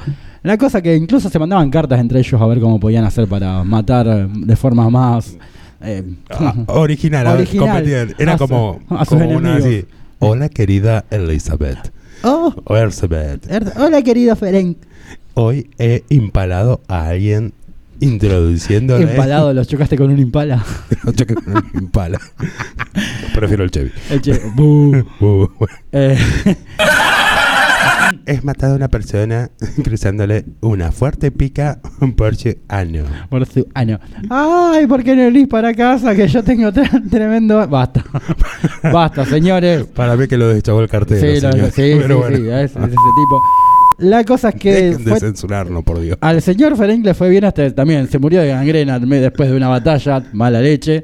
La cosa que incluso se mandaban cartas entre ellos a ver cómo podían hacer para matar de forma más eh, Ah, original, Original. Era A su- como, una así. Hola querida Elizabeth. Oh, Elizabeth. er- hola querido Ferenc. Hoy he impalado a alguien introduciéndole. Empalado, los chocaste con un impala. [laughs] No choque con un impala. [laughs] Prefiero el Chevy. El che- bu. [laughs] Uh, Eh, es matado a una persona [laughs] cruzándole una fuerte pica [laughs] por su ano. por su ano. Ay, ¿por qué no venís para casa? Que yo tengo tre- tremendo. Basta. [laughs] Basta, señores. Para mí que lo deschavó el cartero. Sí, lo- señor. sí, sí, Pero bueno. sí, es, es ese tipo. La cosa es que Dejen de fue- censurarnos, por Dios. al señor Ferenc le fue bien hasta también. Se murió de gangrena después de una batalla, mala leche.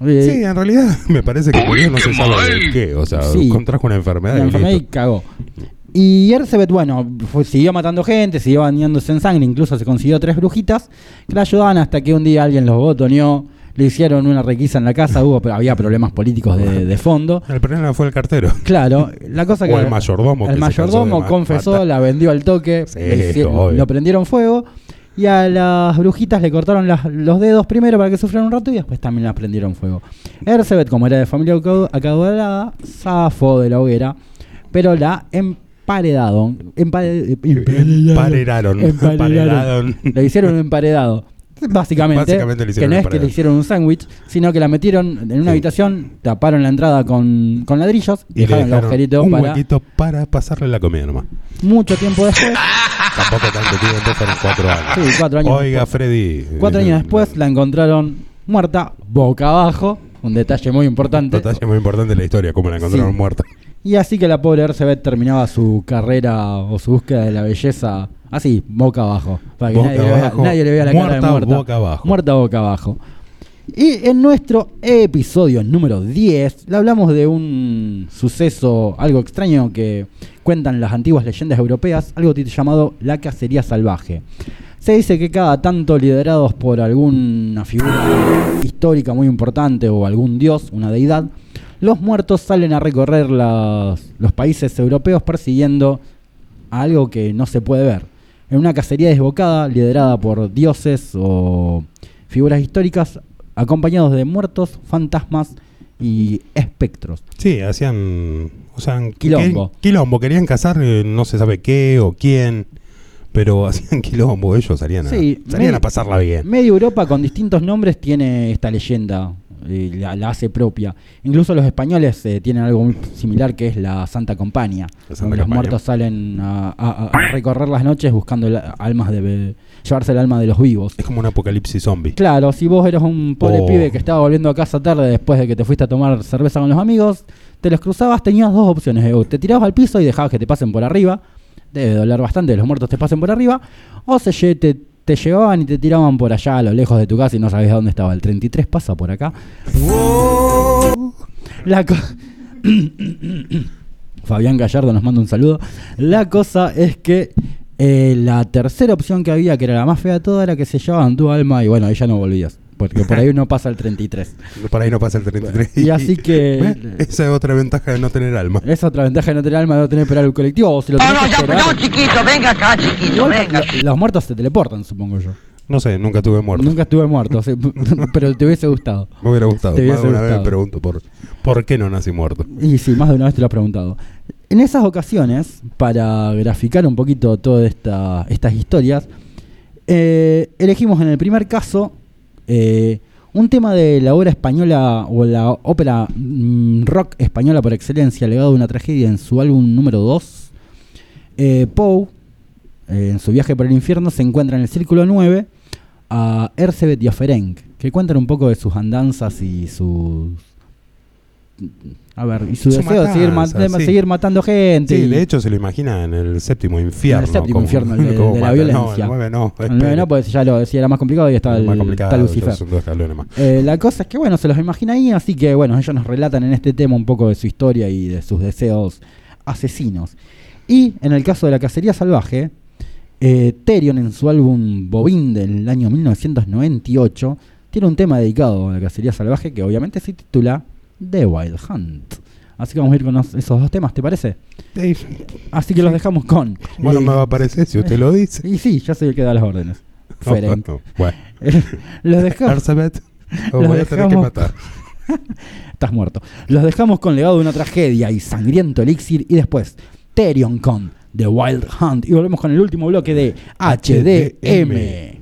Sí, en realidad me parece que murió no se sabe de qué. O sea, Sí. contrajo una enfermedad. una y enfermedad y cagó. Y Erzsébet, bueno, fue- siguió matando gente, siguió bañándose en sangre, incluso se consiguió tres brujitas que la ayudaban hasta que un día alguien los botoneó, le hicieron una requisa en la casa, hubo, pero había problemas políticos de, de fondo. El problema fue el cartero. Claro, la cosa O que. el mayordomo El mayordomo confesó, matar. la vendió al toque, Sí, le hici- obvio. lo prendieron fuego. Y a las brujitas le cortaron las- los dedos primero para que sufrieran un rato y después también las prendieron fuego. Erzsébet, como era de familia acau- acaudalada, zafó de la hoguera, pero la emparedaron. empare- Emparedaron. Emparedaron. Le hicieron emparedado. Básicamente, que no es que le emparedado. hicieron un sándwich, sino que la metieron en una Sí. habitación, taparon la entrada con, con ladrillos y, Y le dejaron el dejaron agujerito un para huequito para pasarle la comida nomás. mucho tiempo después. [laughs] Tampoco tanto tiempo, fueron cuatro años. Sí, cuatro años Oiga, después. Freddy. Cuatro años después la encontraron muerta, boca abajo, Un detalle muy importante. Detalle muy importante de la historia, como la encontraron Sí. muerta. Y así que la pobre Ercebet terminaba su carrera o su búsqueda de la belleza así, boca abajo. Para que Boca nadie, le vea, abajo, nadie le vea la cara de muerta muerta. boca abajo. Muerta boca abajo. Y en nuestro episodio número 10 le hablamos de un suceso, algo extraño que cuentan las antiguas leyendas europeas, algo llamado la cacería salvaje. Se dice que cada tanto liderados por alguna figura histórica muy importante o algún dios, una deidad, los muertos salen a recorrer los países europeos persiguiendo a algo que no se puede ver. En una cacería desbocada liderada por dioses o figuras históricas acompañados de muertos, fantasmas y espectros. Sí, hacían. O sea, Quilombo. que- quilombo. Querían cazar eh, no se sabe qué o quién. Pero [laughs] hacían quilombo. Ellos salían, a, Sí, salían me- a pasarla bien. Media Europa con distintos nombres tiene esta leyenda, eh, la, la hace propia. Incluso los españoles eh, tienen algo muy similar que es la Santa Compañía. La Santa donde los muertos salen a, a- a recorrer las noches buscando la- almas de llevarse el alma de los vivos. Es como un apocalipsis zombie. Claro, si vos eras un pobre Oh. pibe que estaba volviendo a casa tarde después de que te fuiste a tomar cerveza con los amigos, te los cruzabas, tenías dos opciones. eh, te tirabas al piso y dejabas que te pasen por arriba. Debe doler bastante los muertos te pasen por arriba. O se te, te llevaban y te tiraban por allá a lo lejos de tu casa y no sabías dónde estaba. El 33 pasa por acá. La [coughs] Fabián Gallardo nos manda un saludo. La cosa es que eh, la tercera opción que había, que era la más fea de todas, era que se llevaban tu alma y bueno, ahí ya no volvías. Porque por ahí uno pasa el 33. [laughs] Por ahí no pasa el 33. Y así que-. [laughs] Esa es otra ventaja de no tener alma. Es otra ventaja de no tener alma de no tener que esperar el colectivo. O si lo no, ya, esperar- no, chiquito, venga acá, chiquito, Igual, venga. lo- los muertos se teleportan, supongo yo. No sé, nunca tuve muerto. Nunca estuve muerto, sí, [laughs] pero te hubiese gustado. Me hubiera gustado. Te Más hubiese de una vez me pregunto por, por qué no nací muerto. Y sí, más de una vez te lo has preguntado. En esas ocasiones, para graficar un poquito todas esta, estas historias, eh, elegimos en el primer caso eh, un tema de la obra española o la ópera mm, rock española por excelencia, legado de una tragedia en su álbum número 2. Eh, Poe, eh, en su viaje por el infierno, se encuentra en el círculo 9 a Ercebet y a Ferenc, que cuentan un poco de sus andanzas y sus. A ver, y su, Su deseo de, seguir, ma- matanza, de sí. seguir matando gente. Sí, y- de hecho se lo imagina en el séptimo infierno. En el séptimo como- infierno, el [laughs] de- como de la mata- violencia. No, el nueve no. el espere. nueve no, pues ya lo decía, era más complicado y el, más complicado. está Lucifer. Son dos escalones más. Eh, la cosa es que, bueno, se los imagina ahí, así que, bueno, ellos nos relatan en este tema un poco de su historia y de sus deseos asesinos. Y en el caso de la cacería salvaje, eh, Therion en su álbum Bobín del año 1998 tiene un tema dedicado a la cacería salvaje que obviamente se titula The Wild Hunt. Así que vamos a ir con los- esos dos temas, ¿te parece? Ey, Así que los dejamos con... [laughs] Bueno, me va a parecer si usted lo dice. [laughs] Y sí, yo soy el que da las órdenes. No, no, bueno. [laughs] los dejamos... Os Los voy a tener que dejamos- matar. Estás muerto. Los dejamos con legado de una tragedia y sangriento elixir y después Therion con The Wild Hunt y volvemos con el último bloque de HDM.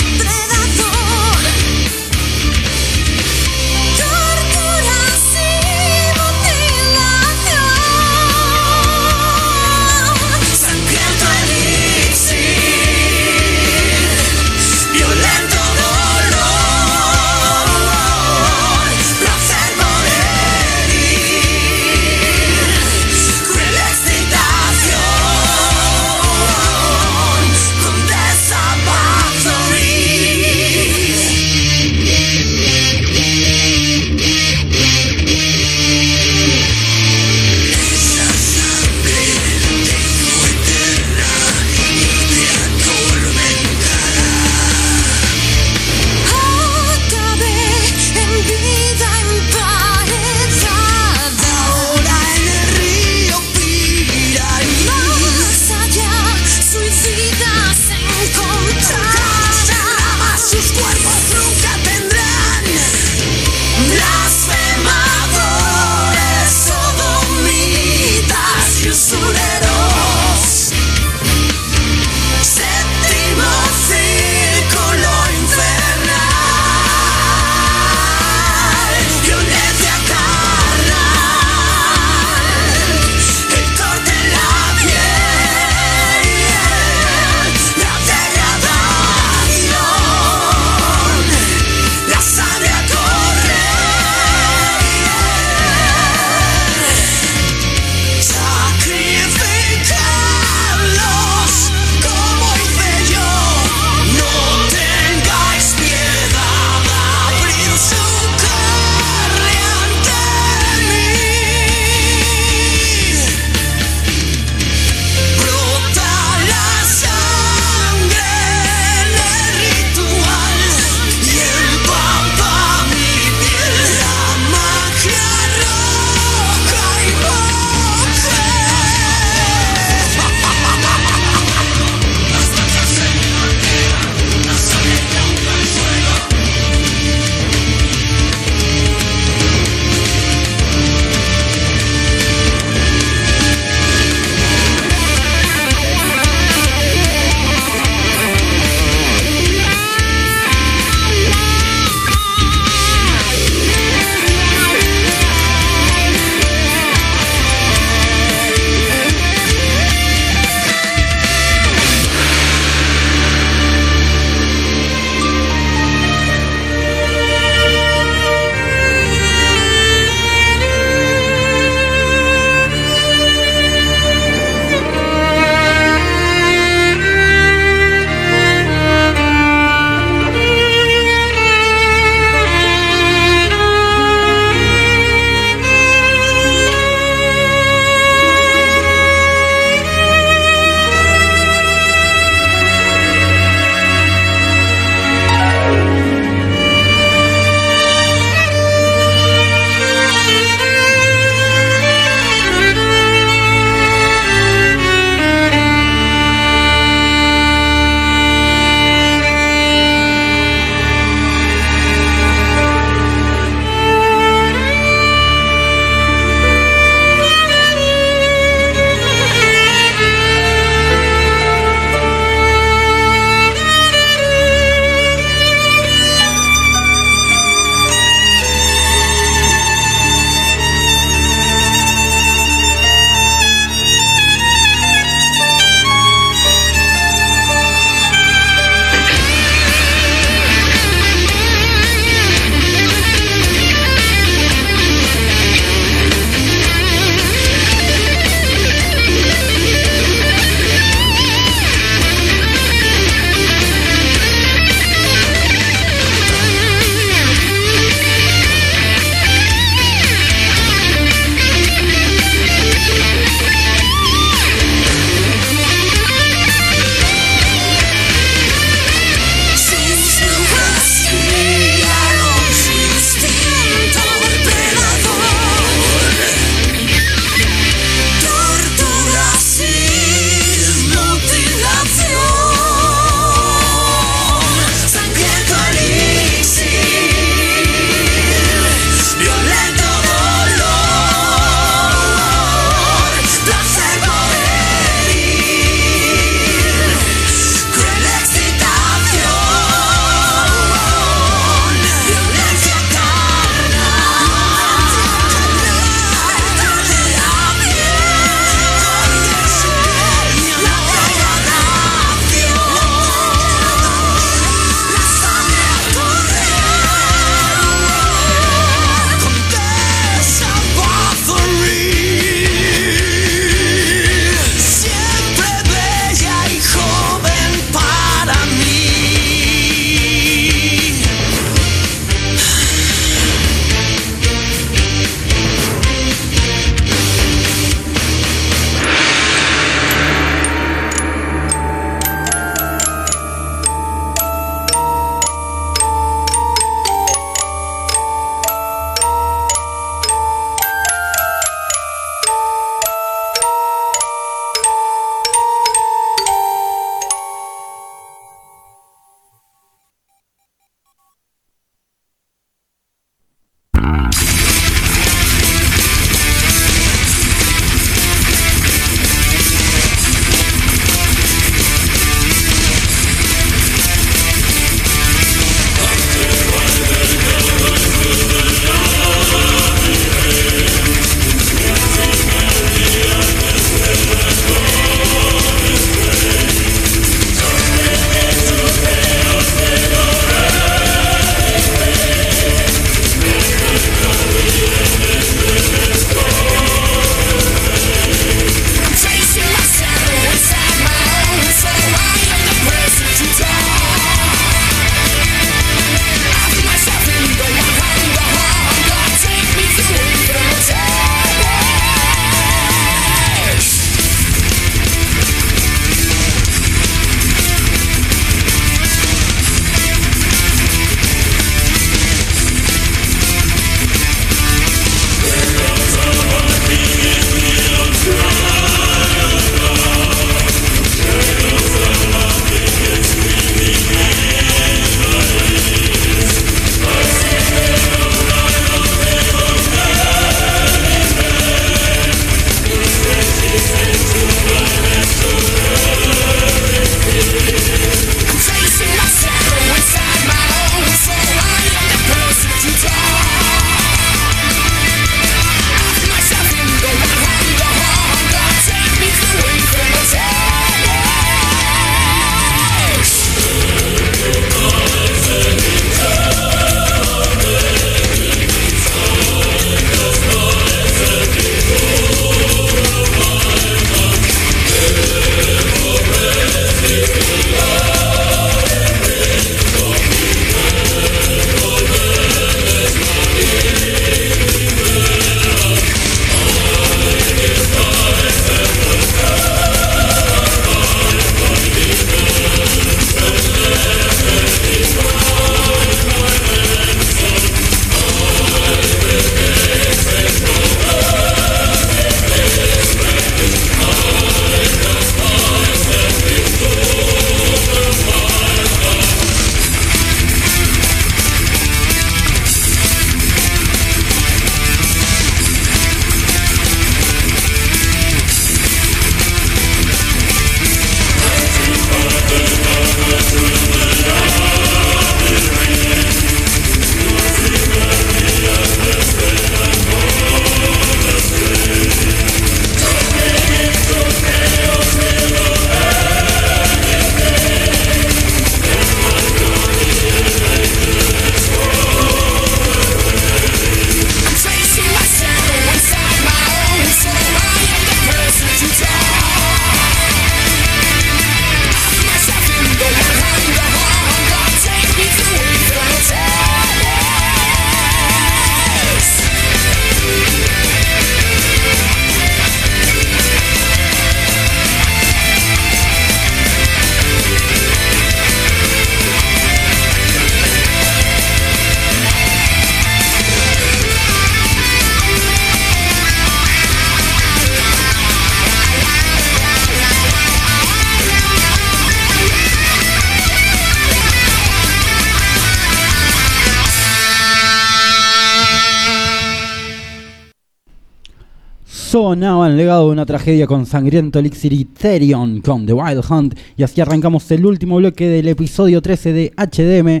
Legado de una tragedia con sangriento elixir y Therion con The Wild Hunt. Y así arrancamos el último bloque del episodio 13 de HDM.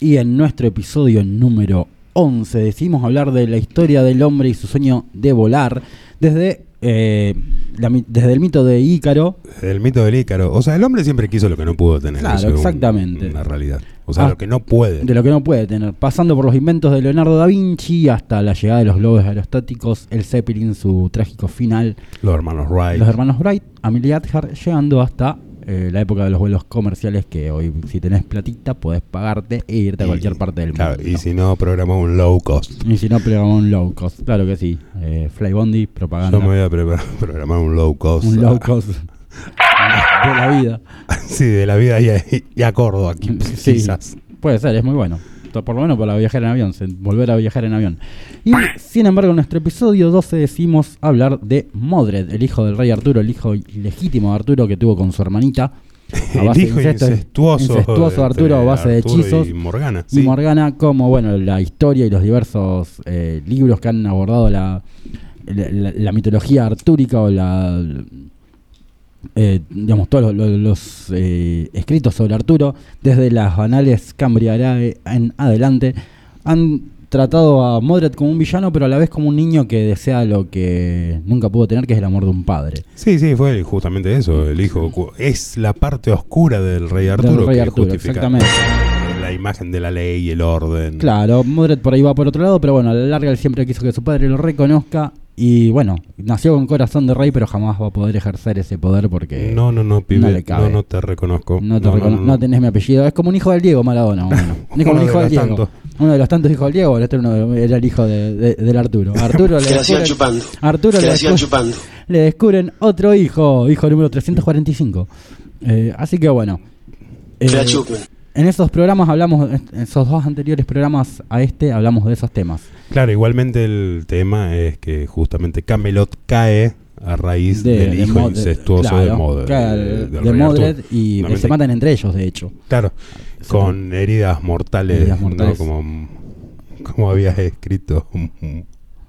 Y en nuestro episodio número 11 decidimos hablar de la historia del hombre y su sueño de volar desde, eh, la desde el mito de Ícaro El mito del Ícaro. O sea, el hombre siempre quiso lo que no pudo tener. Claro, eso es un- exactamente. Una realidad. O sea, Ah. lo que no puede. de lo que no puede tener, pasando por los inventos de Leonardo da Vinci hasta la llegada de los globos aerostáticos, el Zeppelin, su trágico final, Los hermanos Wright. los hermanos Wright, Amelia Earhart, llegando hasta eh, la época de los vuelos comerciales que hoy si tenés platita podés pagarte e irte a cualquier parte del claro, mundo. Y si no, programa un low cost. Y si no, programamos un low cost. Claro que sí. Eh, Flybondi, propaganda. Yo me voy a [laughs] programar un low cost. un low cost [laughs] de la vida. sí, de la vida y, y a Córdoba, Sí, quizás. puede ser, es muy bueno. Por lo menos para viajar en avión, volver a viajar en avión. Y sin embargo, en nuestro episodio 12 decimos hablar de Modred, el hijo del rey Arturo, el hijo ilegítimo de Arturo que tuvo con su hermanita. a [laughs] El base de hijo incesto- incestuoso, incestuoso de Arturo a base de hechizos. Y Morgana. Y sí. Morgana, como bueno, la historia y los diversos eh, libros que han abordado la, la, la- la mitología artúrica o la. Eh, digamos, todos los, eh, escritos sobre Arturo, desde las anales Cambriarae en adelante, han tratado a Modred como un villano, pero a la vez como un niño que desea lo que nunca pudo tener, que es el amor de un padre. Sí, sí, fue justamente eso. El hijo es la parte oscura del rey Arturo. rey que Arturo, justifica exactamente. Imagen de la ley y el orden. Claro, Modred por ahí va por otro lado, pero bueno, a la larga él siempre quiso que su padre lo reconozca. Y bueno, nació con corazón de rey, pero jamás va a poder ejercer ese poder porque No, no, no, pibe. no No, le cabe. no, te reconozco. no, te recono- no tenés mi apellido. Es como un hijo del Diego Maradona. Bueno. [laughs] Es como un de hijo del los Diego. tantos. Uno de los tantos hijos del Diego, bueno, este era, uno- era el hijo de- de- del Arturo. [laughs] Arturo le descubren- chupando. Arturo le descubren- chupando. le descubren otro hijo, hijo número 345. Eh, así que bueno. Que la eh, chupen. En esos programas hablamos, en esos dos anteriores programas a este, hablamos de esos temas. Claro, igualmente el tema es que justamente Camelot cae a raíz del hijo incestuoso claro, de Modred. claro, del de Modred y se matan entre ellos, de hecho. Claro, Se con heridas mortales, Heridas ¿no? mortales. Como, como habías escrito,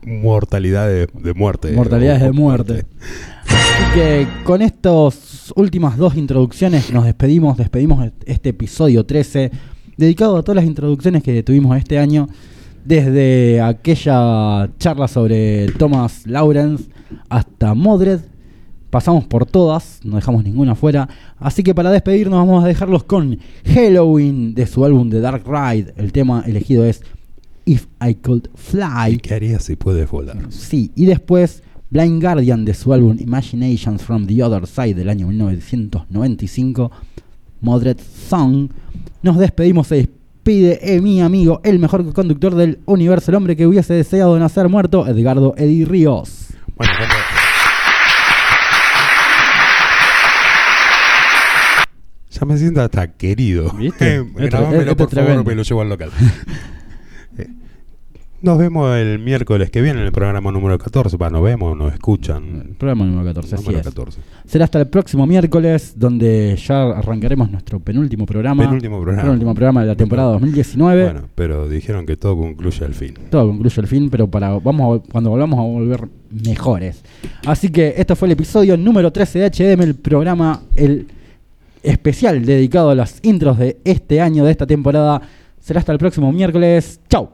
mortalidad de, muerte. Mortalidades de muerte. [laughs] Así que con últimas dos introducciones nos despedimos, despedimos este episodio 13, dedicado a todas las introducciones que tuvimos este año, desde aquella charla sobre Thomas Lawrence hasta Modred. Pasamos por todas, no dejamos ninguna fuera. Así que para despedirnos vamos a dejarlos con Halloween de su álbum The Dark Ride. El tema elegido es If I Could Fly. ¿Qué harías si puedes volar? Sí, y después Blind Guardian de su álbum Imaginations from the Other Side del año 1995, Modred Song. Nos despedimos, se despide eh, mi amigo, el mejor conductor del universo, el hombre que hubiese deseado nacer muerto, Edgardo Eddie Ríos. Bueno, Ya me siento hasta querido. ¿Viste? [laughs] Grabámelo, por favor, me lo llevo al local. [laughs] Nos vemos el miércoles que viene en el programa número 14. Va, nos vemos, nos escuchan. Programa número 14, así Número es. 14. Será hasta el próximo miércoles, donde ya arrancaremos nuestro penúltimo programa. Penúltimo programa. Penúltimo programa de la temporada 2019. Bueno, pero dijeron que todo concluye al fin. todo concluye el fin, pero para vamos a- cuando volvamos a volver mejores. Así que esto fue el episodio número 13 de HDM, el programa, el especial dedicado a las intros de este año, de esta temporada. Será hasta el próximo miércoles. Chau.